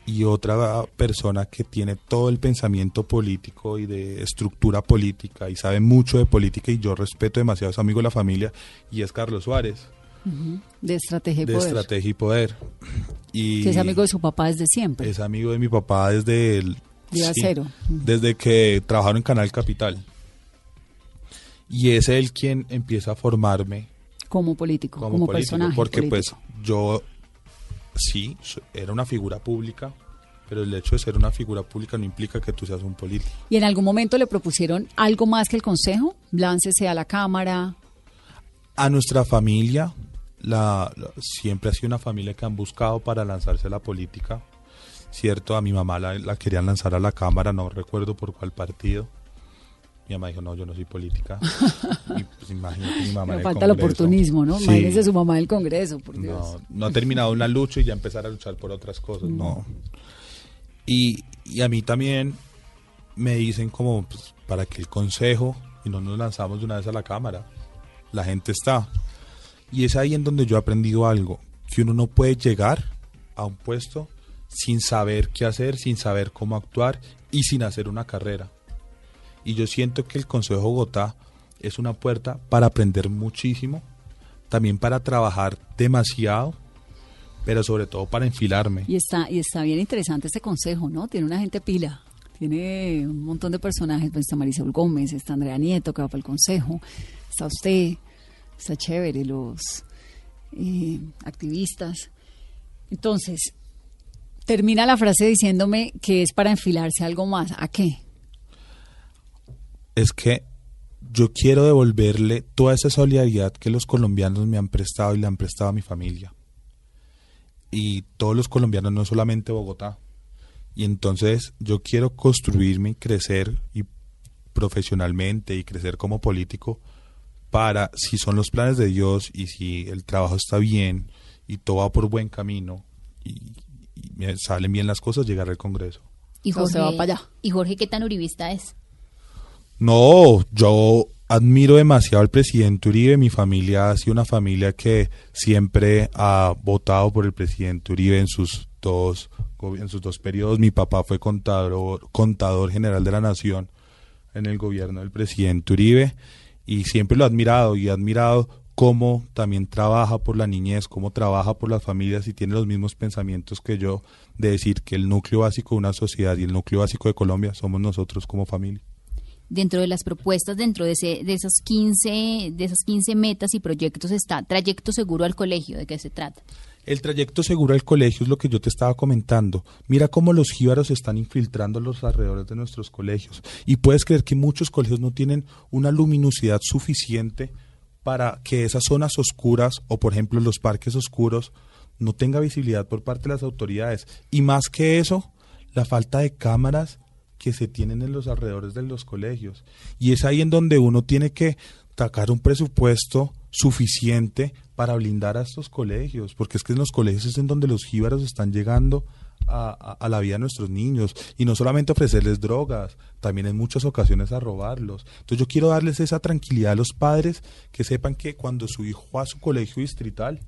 [SPEAKER 3] y otra persona que tiene todo el pensamiento político y de estructura política y sabe mucho de política y yo respeto demasiado, es amigo de la familia y es Carlos Suárez,
[SPEAKER 2] De estrategia y
[SPEAKER 3] de
[SPEAKER 2] poder.
[SPEAKER 3] Estrategia y Poder. Y
[SPEAKER 2] Que es amigo de su papá desde siempre.
[SPEAKER 3] es amigo de mi papá desde el...
[SPEAKER 2] Día cero.
[SPEAKER 3] Desde que trabajaron en Canal Capital. Y es él quien empieza a formarme
[SPEAKER 2] como político, como,
[SPEAKER 3] como, político.
[SPEAKER 2] personaje.
[SPEAKER 3] Porque
[SPEAKER 2] político.
[SPEAKER 3] pues yo sí, era una figura pública, pero el hecho de ser una figura pública no implica que tú seas un político.
[SPEAKER 2] ¿Y en algún momento le propusieron algo más que el consejo? Láncese a la Cámara.
[SPEAKER 3] A nuestra familia, la, la- siempre ha sido una familia que han buscado para lanzarse a la política. Cierto, a mi mamá la, la querían lanzar a la Cámara, no recuerdo por cuál partido. Mi mamá dijo, no, yo no soy política. y pues imagínate mi mamá el
[SPEAKER 2] falta el
[SPEAKER 3] Congreso.
[SPEAKER 2] oportunismo, ¿no?
[SPEAKER 3] Sí.
[SPEAKER 2] Imagínese su mamá del Congreso, por Dios.
[SPEAKER 3] No, no ha terminado una lucha y ya empezar a luchar por otras cosas, no. Y, y a mí también me dicen como pues, para que el consejo y no nos lanzamos de una vez a la cámara. La gente está. Y es ahí en donde yo he aprendido algo, que uno no puede llegar a un puesto sin saber qué hacer, sin saber cómo actuar y sin hacer una carrera. Y yo siento que el Consejo Bogotá es una puerta para aprender muchísimo, también para trabajar demasiado, pero sobre todo para enfilarme.
[SPEAKER 2] Y está, y está bien interesante este consejo, ¿no? Tiene una gente pila. Tiene un montón de personajes. Pues está Marisol Gómez, está Andrea Nieto, que va para el consejo. Está usted. Está chévere, los eh, activistas. Entonces, termina la frase diciéndome que es para enfilarse algo más. ¿A qué?
[SPEAKER 3] Es que yo quiero devolverle toda esa solidaridad que los colombianos me han prestado y le han prestado a mi familia. Y todos los colombianos, no solamente Bogotá. Y entonces yo quiero construirme y crecer y profesionalmente y crecer como político para, si son los planes de Dios y si el trabajo está bien y todo va por buen camino y, y me salen bien las cosas, llegar al Congreso.
[SPEAKER 4] Y Jorge,
[SPEAKER 2] va para allá.
[SPEAKER 4] ¿Y Jorge qué tan uribista es?
[SPEAKER 3] No, yo admiro demasiado al presidente Uribe. Mi familia ha sido una familia que siempre ha votado por el presidente Uribe en sus dos en sus dos periodos. Mi papá fue contador, contador general de la nación en el gobierno del presidente Uribe y siempre lo he admirado y he admirado cómo también trabaja por la niñez, cómo trabaja por las familias y tiene los mismos pensamientos que yo de decir que el núcleo básico de una sociedad y el núcleo básico de Colombia somos nosotros como familia.
[SPEAKER 4] Dentro de las propuestas, dentro de, ese, de, esas 15, de esas 15 metas y proyectos está trayecto seguro al colegio. ¿De qué se trata?
[SPEAKER 3] El trayecto seguro al colegio es lo que yo te estaba comentando. Mira cómo los jíbaros están infiltrando los alrededores de nuestros colegios. Y puedes creer que muchos colegios no tienen una luminosidad suficiente para que esas zonas oscuras o, por ejemplo, los parques oscuros no tenga visibilidad por parte de las autoridades. Y más que eso, la falta de cámaras que se tienen en los alrededores de los colegios. Y es ahí en donde uno tiene que sacar un presupuesto suficiente para blindar a estos colegios, porque es que en los colegios es en donde los jíbaros están llegando a, a, la vida de nuestros niños y no solamente ofrecerles drogas, también en muchas ocasiones a robarlos. Entonces yo quiero darles esa tranquilidad a los padres que sepan que cuando su hijo va a su colegio distrital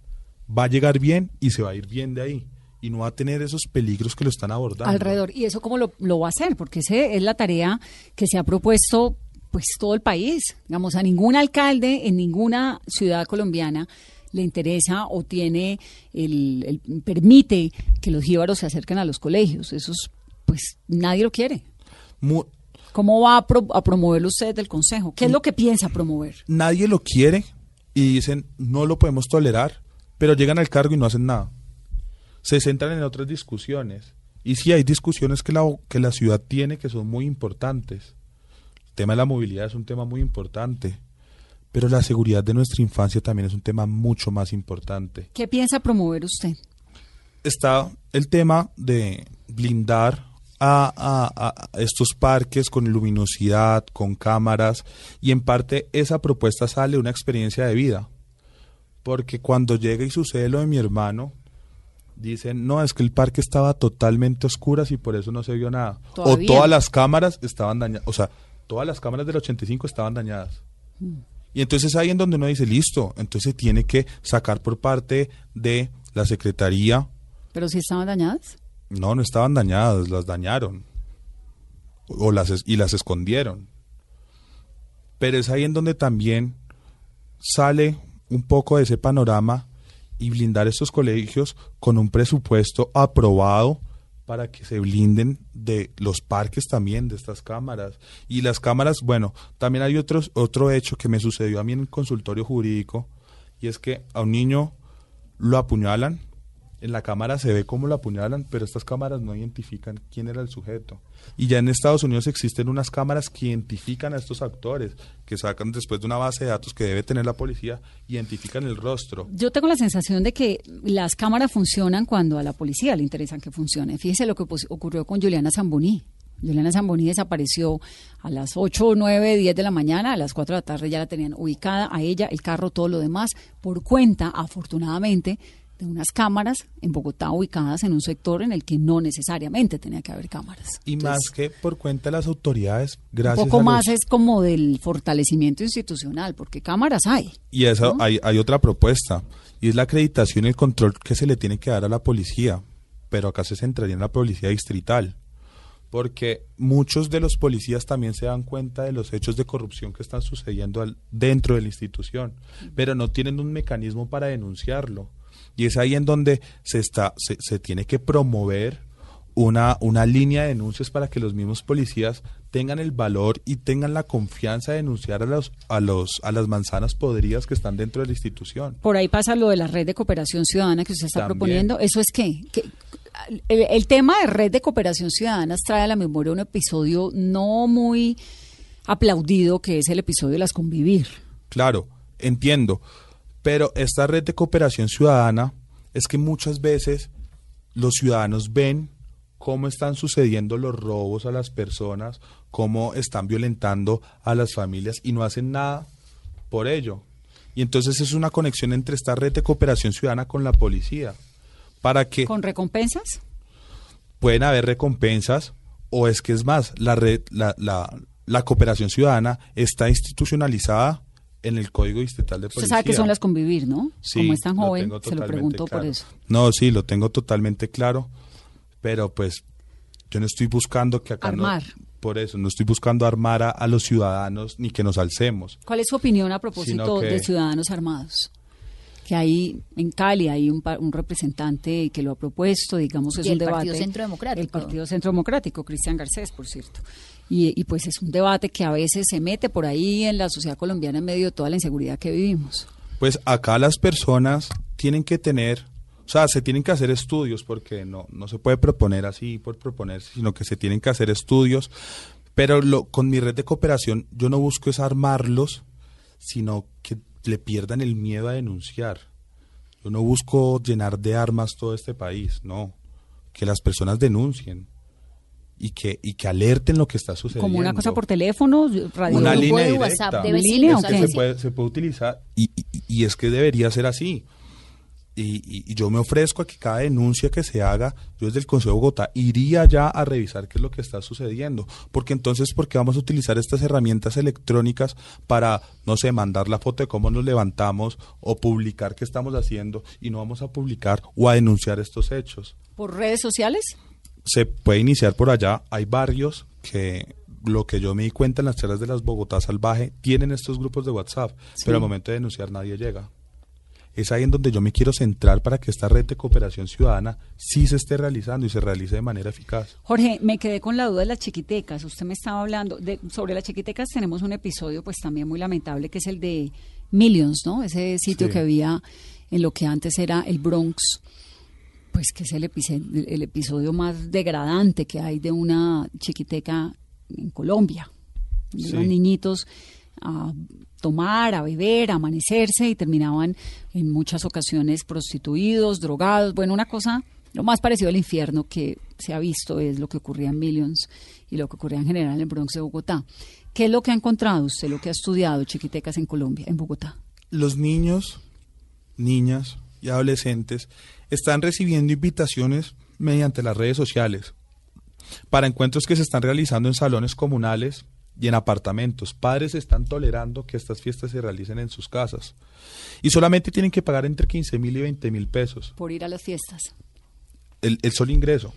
[SPEAKER 3] va a llegar bien y se va a ir bien de ahí y no va a tener esos peligros que lo están abordando.
[SPEAKER 2] Alrededor. ¿Y eso cómo lo, lo va a hacer? Porque esa es la tarea que se ha propuesto pues todo el país. Digamos, a ningún alcalde en ninguna ciudad colombiana le interesa o tiene el, permite que los jíbaros se acerquen a los colegios. Eso es, pues nadie lo quiere. ¿Cómo va a, a promoverlo usted del Consejo? ¿Qué es lo que piensa promover?
[SPEAKER 3] Nadie lo quiere y dicen no lo podemos tolerar, pero llegan al cargo y no hacen nada. Se centran en otras discusiones. Y sí hay discusiones que la, que la ciudad tiene que son muy importantes. El tema de la movilidad es un tema muy importante pero la seguridad de nuestra infancia también es un tema mucho más importante.
[SPEAKER 2] ¿Qué piensa promover usted?
[SPEAKER 3] Está el tema de blindar a, estos parques con luminosidad, con cámaras, y en parte esa propuesta sale de una experiencia de vida. Porque cuando llega y sucede lo de mi hermano, dicen, no, es que el parque estaba totalmente oscuras y por eso no se vio nada. O todas las cámaras estaban dañadas, o sea, todas las cámaras del 85 estaban dañadas. Mm. Y entonces ahí en donde uno dice, listo, entonces tiene que sacar por parte de la Secretaría.
[SPEAKER 2] ¿Pero si estaban dañadas?
[SPEAKER 3] No, no estaban dañadas, las dañaron. O las, y las escondieron. Pero es ahí en donde también sale un poco de ese panorama y blindar estos colegios con un presupuesto aprobado para que se blinden de los parques también de estas cámaras. Y las cámaras, bueno, también hay otros, otro hecho que me sucedió a mí en el consultorio jurídico, y es que a un niño lo apuñalan, en la cámara se ve cómo lo apuñalan, pero estas cámaras no identifican quién era el sujeto. Y ya en Estados Unidos existen unas cámaras que identifican a estos actores, que sacan después de una base de datos que debe tener la policía, identifican el rostro.
[SPEAKER 2] Yo tengo la sensación de que las cámaras funcionan cuando a la policía le interesan que funcione. Fíjese lo que ocurrió con Juliana Zamboni. Juliana Zamboni desapareció a las 8, 9, 10 de la mañana, a las 4 de la tarde ya la tenían ubicada, a ella, el carro, todo lo demás, por cuenta, afortunadamente, de unas cámaras en Bogotá ubicadas en un sector en el que no necesariamente tenía que haber cámaras.
[SPEAKER 3] Y más que por cuenta de las autoridades, gracias.
[SPEAKER 2] Un poco más es como del fortalecimiento institucional, porque cámaras hay.
[SPEAKER 3] Y eso hay, hay otra propuesta, y es la acreditación y el control que se le tiene que dar a la policía, pero acá se centraría en la policía distrital porque muchos de los policías también se dan cuenta de los hechos de corrupción que están sucediendo dentro de la institución, pero no tienen un mecanismo para denunciarlo. Y es ahí en donde se, está, se, tiene que promover una, una línea de denuncias para que los mismos policías tengan el valor y tengan la confianza de denunciar a los a los a las manzanas podridas que están dentro de la institución.
[SPEAKER 2] Por ahí pasa lo de la red de cooperación ciudadana que usted está proponiendo. ¿Eso es qué? el, el, tema de red de cooperación ciudadana trae a la memoria un episodio no muy aplaudido que es el episodio de las convivir.
[SPEAKER 3] Claro, entiendo. Pero esta red de cooperación ciudadana es que muchas veces los ciudadanos ven cómo están sucediendo los robos a las personas, cómo están violentando a las familias y no hacen nada por ello. Y entonces es una conexión entre esta red de cooperación ciudadana con la policía. Para que
[SPEAKER 2] ¿Con recompensas?
[SPEAKER 3] Pueden haber recompensas o es que es más, la red, la, la, la cooperación ciudadana está institucionalizada en el Código Distrital de Policía.
[SPEAKER 2] Usted sabe que son las convivir, ¿no?
[SPEAKER 3] Sí,
[SPEAKER 2] Como es tan joven, se lo pregunto por eso.
[SPEAKER 3] No, sí, lo tengo totalmente claro, pero pues yo no estoy buscando que acá
[SPEAKER 2] Armar.
[SPEAKER 3] por eso, no estoy buscando armar a, los ciudadanos ni que nos alcemos.
[SPEAKER 2] ¿Cuál es su opinión a propósito de ciudadanos armados? Que hay en Cali hay un, un, representante que lo ha propuesto, digamos, es un debate.
[SPEAKER 4] El Partido Centro Democrático.
[SPEAKER 2] El Partido Centro Democrático, Cristian Garcés, por cierto. Y, pues es un debate que a veces se mete por ahí en la sociedad colombiana en medio de toda la inseguridad que vivimos.
[SPEAKER 3] Pues acá las personas tienen que tener, o sea, se tienen que hacer estudios porque no, no se puede proponer así por proponer, sino que se tienen que hacer estudios. Pero lo, con mi red de cooperación yo no busco es armarlos, sino que le pierdan el miedo a denunciar. Yo no busco llenar de armas todo este país, no. Que las personas denuncien y que, y que alerten lo que está sucediendo.
[SPEAKER 2] Como una cosa por teléfono, radio.
[SPEAKER 3] Una línea
[SPEAKER 4] de. WhatsApp de
[SPEAKER 2] línea,
[SPEAKER 3] que se puede, se puede utilizar y, y- y es que debería ser así. Y, y- yo me ofrezco a que cada denuncia que se haga, yo desde el Consejo de Bogotá iría ya a revisar qué es lo que está sucediendo. Porque entonces, ¿por qué vamos a utilizar estas herramientas electrónicas para, no sé, mandar la foto de cómo nos levantamos o publicar qué estamos haciendo y no vamos a publicar o a denunciar estos hechos?
[SPEAKER 2] ¿Por redes sociales?
[SPEAKER 3] se puede iniciar por allá. Hay barrios que lo que yo me di cuenta en las charlas de las Bogotá Salvaje tienen estos grupos de WhatsApp, pero al momento de denunciar nadie llega. Es ahí en donde yo me quiero centrar para que esta red de cooperación ciudadana sí se esté realizando y se realice de manera eficaz.
[SPEAKER 2] Jorge, me quedé con la duda de las chiquitecas. Usted me estaba hablando de sobre las chiquitecas. Tenemos un episodio, pues también muy lamentable, que es el de Millions, ¿no? Ese sitio
[SPEAKER 3] Sí.
[SPEAKER 2] que había en lo que antes era el Bronx, pues que es el, el- episodio más degradante que hay de una chiquiteca en Colombia.
[SPEAKER 3] Sí.
[SPEAKER 2] Iban niñitos a tomar, a beber, a amanecerse y terminaban en muchas ocasiones prostituidos, drogados. Bueno, una cosa, lo más parecido al infierno que se ha visto es lo que ocurría en Millions y lo que ocurría en general en Bronx de Bogotá. ¿Qué es lo que ha encontrado usted, lo que ha estudiado chiquitecas en Colombia, en Bogotá?
[SPEAKER 3] Los niños, niñas y adolescentes están recibiendo invitaciones mediante las redes sociales para encuentros que se están realizando en salones comunales y en apartamentos. Padres están tolerando que estas fiestas se realicen en sus casas y solamente tienen que pagar entre 15 mil y 20 mil pesos
[SPEAKER 2] Por ir a las fiestas.
[SPEAKER 3] el, el solo ingreso.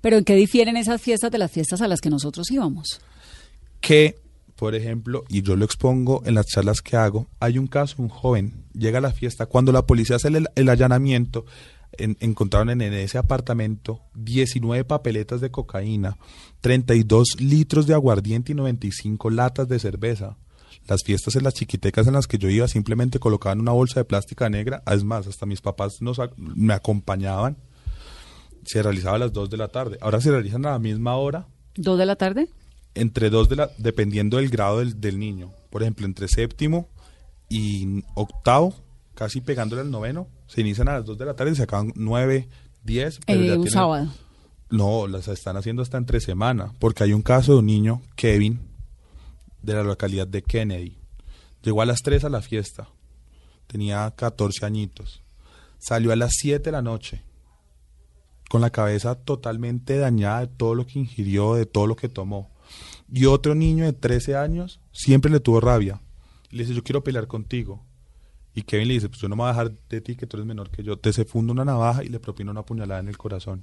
[SPEAKER 2] Pero ¿en qué difieren esas fiestas de las fiestas a las que nosotros íbamos?
[SPEAKER 3] que, por ejemplo, y yo lo expongo en las charlas que hago, hay un caso, un joven llega a la fiesta, cuando la policía hace el, el allanamiento, en- encontraron en, en ese apartamento 19 papeletas de cocaína, 32 litros de aguardiente y 95 latas de cerveza. Las fiestas en las chiquitecas en las que yo iba simplemente colocaban una bolsa de plástica negra, es más, hasta mis papás nos, me acompañaban, se realizaba a las 2 de la tarde, ahora se realizan a la misma hora,
[SPEAKER 2] ¿Dos de la tarde?
[SPEAKER 3] entre dos de la, dependiendo del grado del, del niño. Por ejemplo, entre séptimo y octavo, casi pegándole al noveno, se inician a las dos de la tarde y se acaban nueve, diez. pero
[SPEAKER 2] Eh,
[SPEAKER 3] ya
[SPEAKER 2] un
[SPEAKER 3] tienen-
[SPEAKER 2] sábado.
[SPEAKER 3] No, las están haciendo hasta entre semana, porque hay un caso de un niño, Kevin, de la localidad de Kennedy. Llegó a las 3 a la fiesta, tenía 14 añitos. Salió a las 7 de la noche, con la cabeza totalmente dañada de todo lo que ingirió, de todo lo que tomó. Y otro niño de 13 años siempre le tuvo rabia. Le dice, yo quiero pelear contigo. Y Kevin le dice, pues yo no me voy a dejar de ti, que tú eres menor que yo. Te se funda una navaja y le propina una puñalada en el corazón.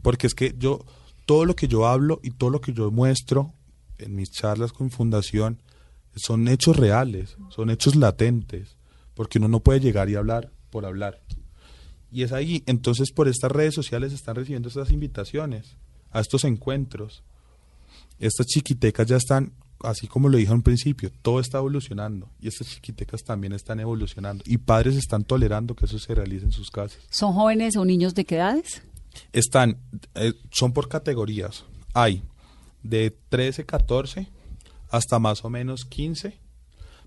[SPEAKER 3] Porque es que yo, todo lo que yo hablo y todo lo que yo muestro en mis charlas con Fundación son hechos reales, son hechos latentes, porque uno no puede llegar y hablar por hablar. Y es ahí, entonces por estas redes sociales están recibiendo estas invitaciones a estos encuentros. Estas chiquitecas ya están, así como lo dije al principio, todo está evolucionando y estas chiquitecas también están evolucionando y padres están tolerando que eso se realice en sus casas
[SPEAKER 2] ¿Son jóvenes o niños de qué edades?
[SPEAKER 3] están, eh, son por categorías. Hay de 13, 14 hasta más o menos 15,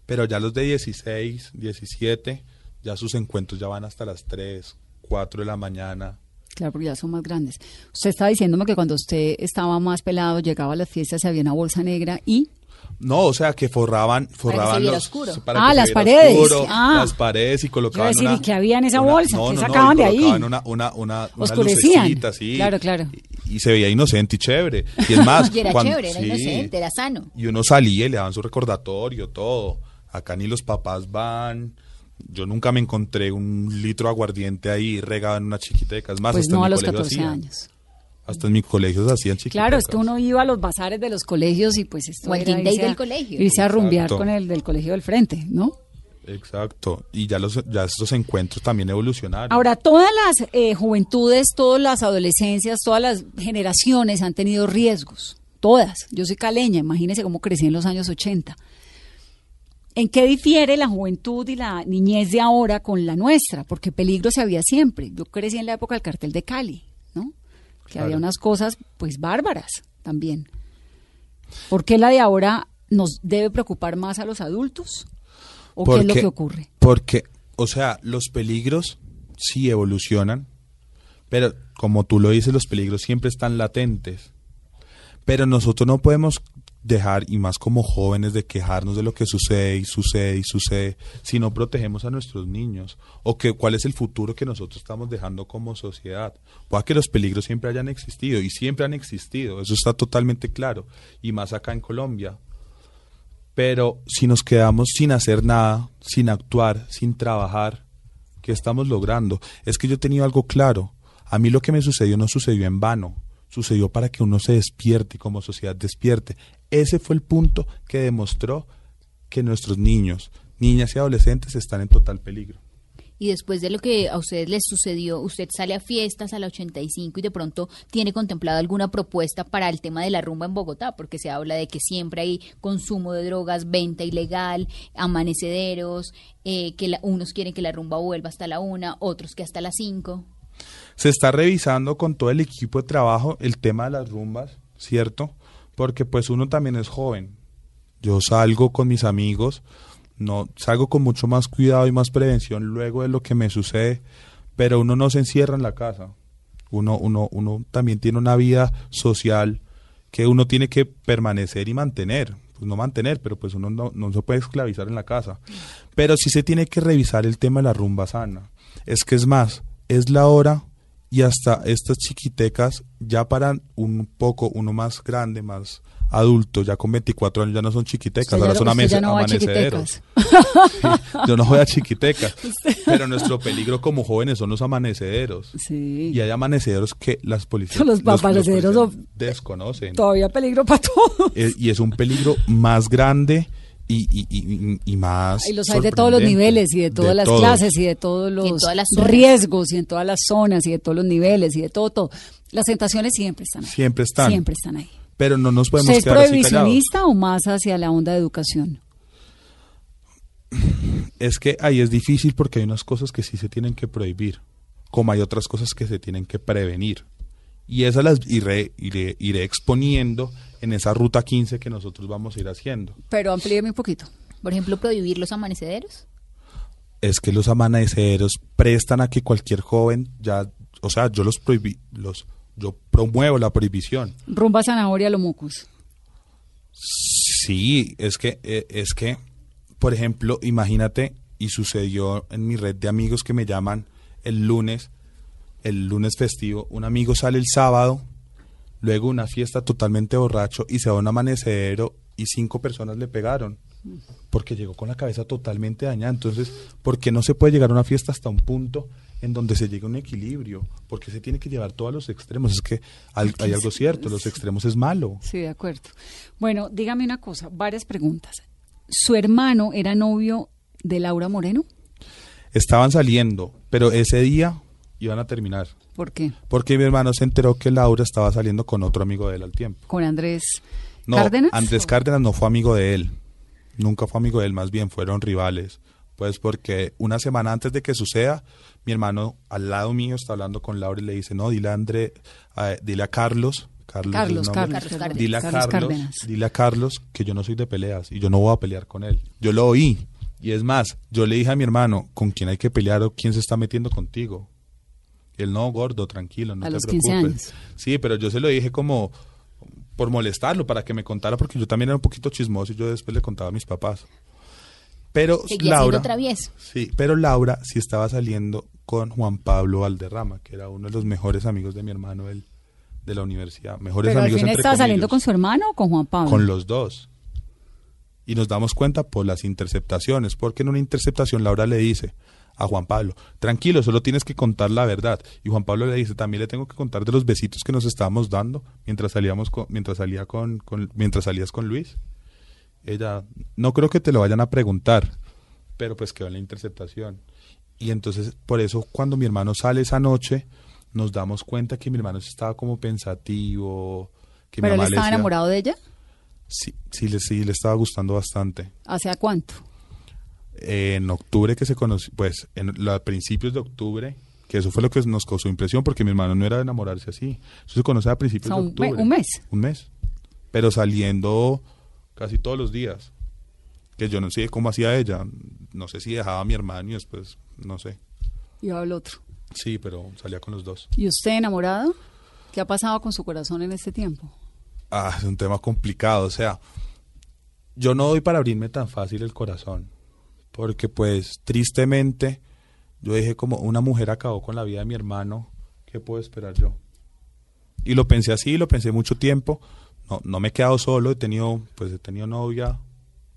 [SPEAKER 3] pero ya los de 16, 17, ya sus encuentros ya van hasta las 3, 4 de la mañana.
[SPEAKER 2] Claro, porque ya son más grandes. Usted está diciéndome que cuando usted estaba más pelado, llegaba a las fiestas y había una bolsa negra y...
[SPEAKER 3] No, o sea, que forraban, forraban
[SPEAKER 4] viera
[SPEAKER 3] los-
[SPEAKER 4] oscuro.
[SPEAKER 3] para
[SPEAKER 2] Ah,
[SPEAKER 3] que
[SPEAKER 2] las paredes.
[SPEAKER 3] oscuro,
[SPEAKER 2] Ah.
[SPEAKER 3] las paredes y colocaban
[SPEAKER 2] decir,
[SPEAKER 3] una,
[SPEAKER 2] ¿y qué había en esa
[SPEAKER 3] una-
[SPEAKER 2] bolsa?
[SPEAKER 3] No,
[SPEAKER 2] ¿Qué
[SPEAKER 3] no, no,
[SPEAKER 2] sacaban
[SPEAKER 3] y
[SPEAKER 2] de ahí?
[SPEAKER 3] Una, una, una,
[SPEAKER 2] Oscurecían.
[SPEAKER 3] lucecita, sí,
[SPEAKER 2] Claro, claro.
[SPEAKER 3] Y, y se veía inocente y chévere. Y es más,
[SPEAKER 4] Y era
[SPEAKER 3] cuando-
[SPEAKER 4] chévere, era
[SPEAKER 3] sí.
[SPEAKER 4] inocente, era sano.
[SPEAKER 3] Y uno salía y le daban su recordatorio, todo. Acá ni los papás van. Yo nunca me encontré un litro de aguardiente ahí regado en una chiquiteca. Es más,
[SPEAKER 2] Pues
[SPEAKER 3] hasta en
[SPEAKER 2] no
[SPEAKER 3] mi
[SPEAKER 2] a los
[SPEAKER 3] colegio
[SPEAKER 2] 14
[SPEAKER 3] hacían.
[SPEAKER 2] años.
[SPEAKER 3] Hasta en mi colegio se hacían chiquitecas.
[SPEAKER 2] Claro, es que uno iba a los bazares de los colegios y pues esto
[SPEAKER 4] O el
[SPEAKER 2] era irse a-
[SPEAKER 4] del colegio.
[SPEAKER 2] Irse a rumbear
[SPEAKER 3] Exacto.
[SPEAKER 2] con el del colegio del frente, ¿no?
[SPEAKER 3] Exacto. Y ya, los, ya estos encuentros también evolucionaron.
[SPEAKER 2] Ahora, todas las eh, juventudes, todas las adolescencias, todas las generaciones han tenido riesgos. Todas. Yo soy caleña, imagínese cómo crecí en los años 80. ¿En qué difiere la juventud y la niñez de ahora con la nuestra? Porque peligro se había siempre. Yo crecí en la época del cartel de Cali, ¿no? Que había unas cosas, pues, bárbaras también. ¿Por qué la de ahora nos debe preocupar más a los adultos? ¿O qué es lo que ocurre?
[SPEAKER 3] Porque, o sea, los peligros sí evolucionan, pero como tú lo dices, los peligros siempre están latentes. Pero nosotros no podemos dejar, y más como jóvenes, de quejarnos de lo que sucede y sucede y sucede, si no protegemos a nuestros niños, o que cuál es el futuro que nosotros estamos dejando como sociedad. Puede que los peligros siempre hayan existido, y siempre han existido, eso está totalmente claro, y más acá en Colombia. Pero si nos quedamos sin hacer nada, sin actuar, sin trabajar, ¿qué estamos logrando? Es que yo he tenido algo claro. A mí lo que me sucedió no sucedió en vano sucedió para que uno se despierte y como sociedad despierte. Ese fue el punto que demostró que nuestros niños, niñas y adolescentes están en total peligro.
[SPEAKER 4] Y después de lo que a ustedes les sucedió, usted sale a fiestas a la 85 y de pronto tiene contemplado alguna propuesta para el tema de la rumba en Bogotá, porque se habla de que siempre hay consumo de drogas, venta ilegal, amanecederos, eh, que unos quieren que la rumba vuelva hasta la una, otros que hasta las cinco.
[SPEAKER 3] Se está revisando con todo el equipo de trabajo el tema de las rumbas, ¿cierto? Porque pues uno también es joven. Yo salgo con mis amigos, no salgo con mucho más cuidado y más prevención luego de lo que me sucede, pero uno no se encierra en la casa. Uno uno uno también tiene una vida social que uno tiene que permanecer y mantener pues no mantener, pero pues uno no, no, se puede esclavizar en la casa. Pero sí se tiene que revisar el tema de la rumba sana. Es que es más, es la hora y hasta estas chiquitecas ya para un poco, uno más grande, más adulto, ya con 24 años ya no son chiquitecas, ahora son amanecederos. yo no voy a chiquitecas, pero nuestro peligro como jóvenes son los amanecederos. Y hay amanecederos que las policías,
[SPEAKER 2] los,
[SPEAKER 3] desconocen.
[SPEAKER 2] Todavía peligro para todos.
[SPEAKER 3] Eh, y es un peligro más grande y, y, y, más.
[SPEAKER 2] Y los hay de todos los niveles y de todas las clases y de todos los riesgos y en todas las zonas y de todos los niveles y de todo, todo. Las tentaciones siempre están ahí.
[SPEAKER 3] Siempre están.
[SPEAKER 2] Siempre están ahí.
[SPEAKER 3] Pero no nos podemos
[SPEAKER 2] ¿Usted es prohibicionista o más hacia la onda de educación?
[SPEAKER 3] Es que ahí es difícil porque hay unas cosas que sí se tienen que prohibir, como hay otras cosas que se tienen que prevenir. Y esas las iré, iré, iré exponiendo en esa ruta 15 que nosotros vamos a ir haciendo.
[SPEAKER 4] Pero amplíeme un poquito. Por ejemplo, prohibir los amanecederos.
[SPEAKER 3] Es que los amanecederos prestan a que cualquier joven ya, o sea, yo los prohibí, los, yo promuevo la prohibición.
[SPEAKER 2] Rumba zanahoria lomucus.
[SPEAKER 3] Sí, es que, eh, es que, por ejemplo, imagínate, y sucedió en mi red de amigos que me llaman el lunes, el lunes festivo, un amigo sale el sábado luego una fiesta totalmente borracho y se va a un amanecedero y cinco personas le pegaron porque llegó con la cabeza totalmente dañada. Entonces, ¿por qué no se puede llegar a una fiesta hasta un punto en donde se llegue a un equilibrio? Porque se tiene que llevar todos los extremos. Es que hay, algo cierto, los extremos es malo.
[SPEAKER 2] Sí, de acuerdo. Bueno, dígame una cosa, varias preguntas. ¿Su hermano era novio de Laura Moreno?
[SPEAKER 3] Estaban saliendo, pero ese día iban a terminar.
[SPEAKER 2] ¿Por qué?
[SPEAKER 3] Porque mi hermano se enteró que Laura estaba saliendo con otro amigo de él al tiempo.
[SPEAKER 2] ¿Con Andrés
[SPEAKER 3] no,
[SPEAKER 2] Cárdenas?
[SPEAKER 3] Andrés Cárdenas no fue amigo de él. Nunca fue amigo de él, más bien fueron rivales. Pues porque una semana antes de que suceda, mi hermano al lado mío está hablando con Laura y le dice, no, dile a André, dile a Carlos,
[SPEAKER 2] Carlos, Carlos,
[SPEAKER 3] dile a Carlos, dile a Carlos que yo no soy de peleas y yo no voy a pelear con él. Yo lo oí. Y es más, yo le dije a mi hermano, ¿con quién hay que pelear o quién se está metiendo contigo? El no, gordo, tranquilo, no
[SPEAKER 2] a
[SPEAKER 3] te
[SPEAKER 2] los
[SPEAKER 3] preocupes.
[SPEAKER 2] 15 años.
[SPEAKER 3] Sí, pero yo se lo dije como por molestarlo, para que me contara, porque yo también era un poquito chismoso y yo después le contaba a mis papás. Pero Laura, sí, pero Laura sí estaba saliendo con Juan Pablo Valderrama, que era uno de los mejores amigos de mi hermano él, de la universidad. Mejores
[SPEAKER 2] pero
[SPEAKER 3] amigos
[SPEAKER 2] al fin estaba saliendo con su hermano o con Juan Pablo?
[SPEAKER 3] Con los dos. Y nos damos cuenta por las interceptaciones, porque en una interceptación Laura le dice, a Juan Pablo, tranquilo, solo tienes que contar la verdad. Y Juan Pablo le dice, también le tengo que contar de los besitos que nos estábamos dando mientras salíamos con, mientras salía con, mientras salías con Luis. Ella, no creo que te lo vayan a preguntar, pero pues quedó en la interceptación. Y entonces, por eso, cuando mi hermano sale esa noche, nos damos cuenta que mi hermano estaba como pensativo. Que
[SPEAKER 2] ¿Pero él estaba enamorado de ella?
[SPEAKER 3] Sí, sí le, sí, le estaba gustando bastante.
[SPEAKER 2] ¿Hace cuánto?
[SPEAKER 3] En octubre que se conoció, pues en los principios de octubre, que eso fue lo que nos causó impresión, porque mi hermano no era de enamorarse así. Eso se conoce a principios
[SPEAKER 2] O sea,
[SPEAKER 3] de octubre.
[SPEAKER 2] un mes.
[SPEAKER 3] Un mes. Pero saliendo casi todos los días. Que yo no sé cómo hacía ella. No sé si dejaba a mi hermano y después, no sé.
[SPEAKER 2] Y va el otro.
[SPEAKER 3] Sí, pero salía con los dos.
[SPEAKER 2] ¿Y usted enamorado? ¿Qué ha pasado con su corazón en este tiempo?
[SPEAKER 3] Ah, es un tema complicado. O sea, yo no doy para abrirme tan fácil el corazón. Porque pues tristemente yo dije como una mujer acabó con la vida de mi hermano. ¿Qué puedo esperar yo? Y lo pensé así, lo pensé mucho tiempo. No, no me he quedado solo, he tenido, pues he tenido novia,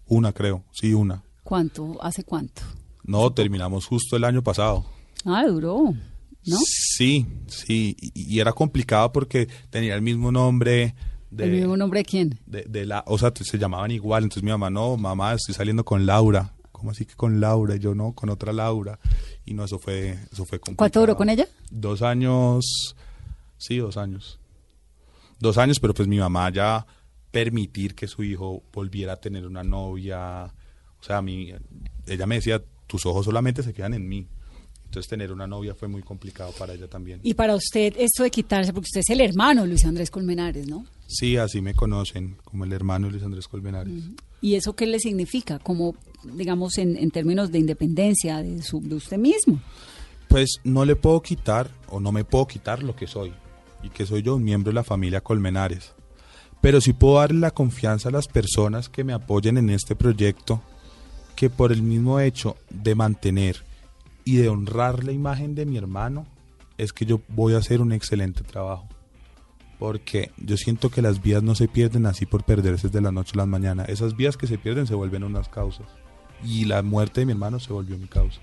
[SPEAKER 3] una creo, sí, una.
[SPEAKER 2] ¿Cuánto? ¿Hace cuánto?
[SPEAKER 3] No, terminamos justo el año pasado.
[SPEAKER 2] Ah, duró, ¿no?
[SPEAKER 3] Sí, sí, y, y era complicado porque tenía el mismo nombre. De,
[SPEAKER 2] ¿El mismo nombre de quién?
[SPEAKER 3] de, de la, o sea, se llamaban igual, entonces mi mamá, no, mamá, estoy saliendo con Laura. ¿Cómo así que con Laura? Y yo no, con otra Laura. Y no, eso fue, eso fue complicado.
[SPEAKER 2] ¿Cuánto duró con ella?
[SPEAKER 3] Dos años, sí, dos años. Dos años, pero pues mi mamá ya permitir que su hijo volviera a tener una novia, o sea, a mí, ella me decía, tus ojos solamente se quedan en mí. Entonces tener una novia fue muy complicado para ella también.
[SPEAKER 2] Y para usted esto de quitarse, porque usted es el hermano de Luis Andrés Colmenares, ¿no?
[SPEAKER 3] Sí, así me conocen, como el hermano de Luis Andrés Colmenares.
[SPEAKER 2] ¿Y eso qué le significa? Como, digamos, en, en términos de independencia de, su, de usted mismo.
[SPEAKER 3] Pues no le puedo quitar o no me puedo quitar lo que soy y que soy yo un miembro de la familia Colmenares. Pero sí puedo darle la confianza a las personas que me apoyen en este proyecto que por el mismo hecho de mantener y de honrar la imagen de mi hermano es que yo voy a hacer un excelente trabajo. Porque yo siento que las vías no se pierden así por perderse de la noche a la mañana. Esas vías que se pierden se vuelven unas causas. Y la muerte de mi hermano se volvió mi causa.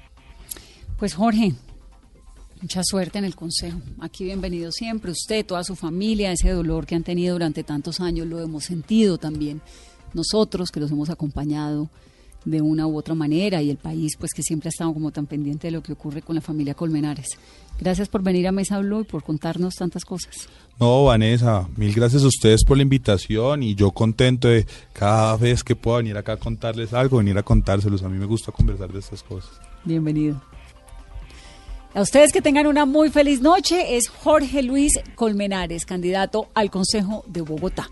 [SPEAKER 2] Pues Jorge, mucha suerte en el consejo. Aquí bienvenido siempre. Usted, toda su familia, ese dolor que han tenido durante tantos años, lo hemos sentido también. Nosotros que los hemos acompañado de una u otra manera y el país pues que siempre ha estado como tan pendiente de lo que ocurre con la familia Colmenares. Gracias por venir a Mesa Blue y por contarnos tantas cosas.
[SPEAKER 3] No, Vanessa, mil gracias a ustedes por la invitación y yo contento de cada vez que pueda venir acá a contarles algo, venir a contárselos. A mí me gusta conversar de estas cosas.
[SPEAKER 2] Bienvenido. A ustedes que tengan una muy feliz noche. Es Jorge Luis Colmenares, candidato al Consejo de Bogotá.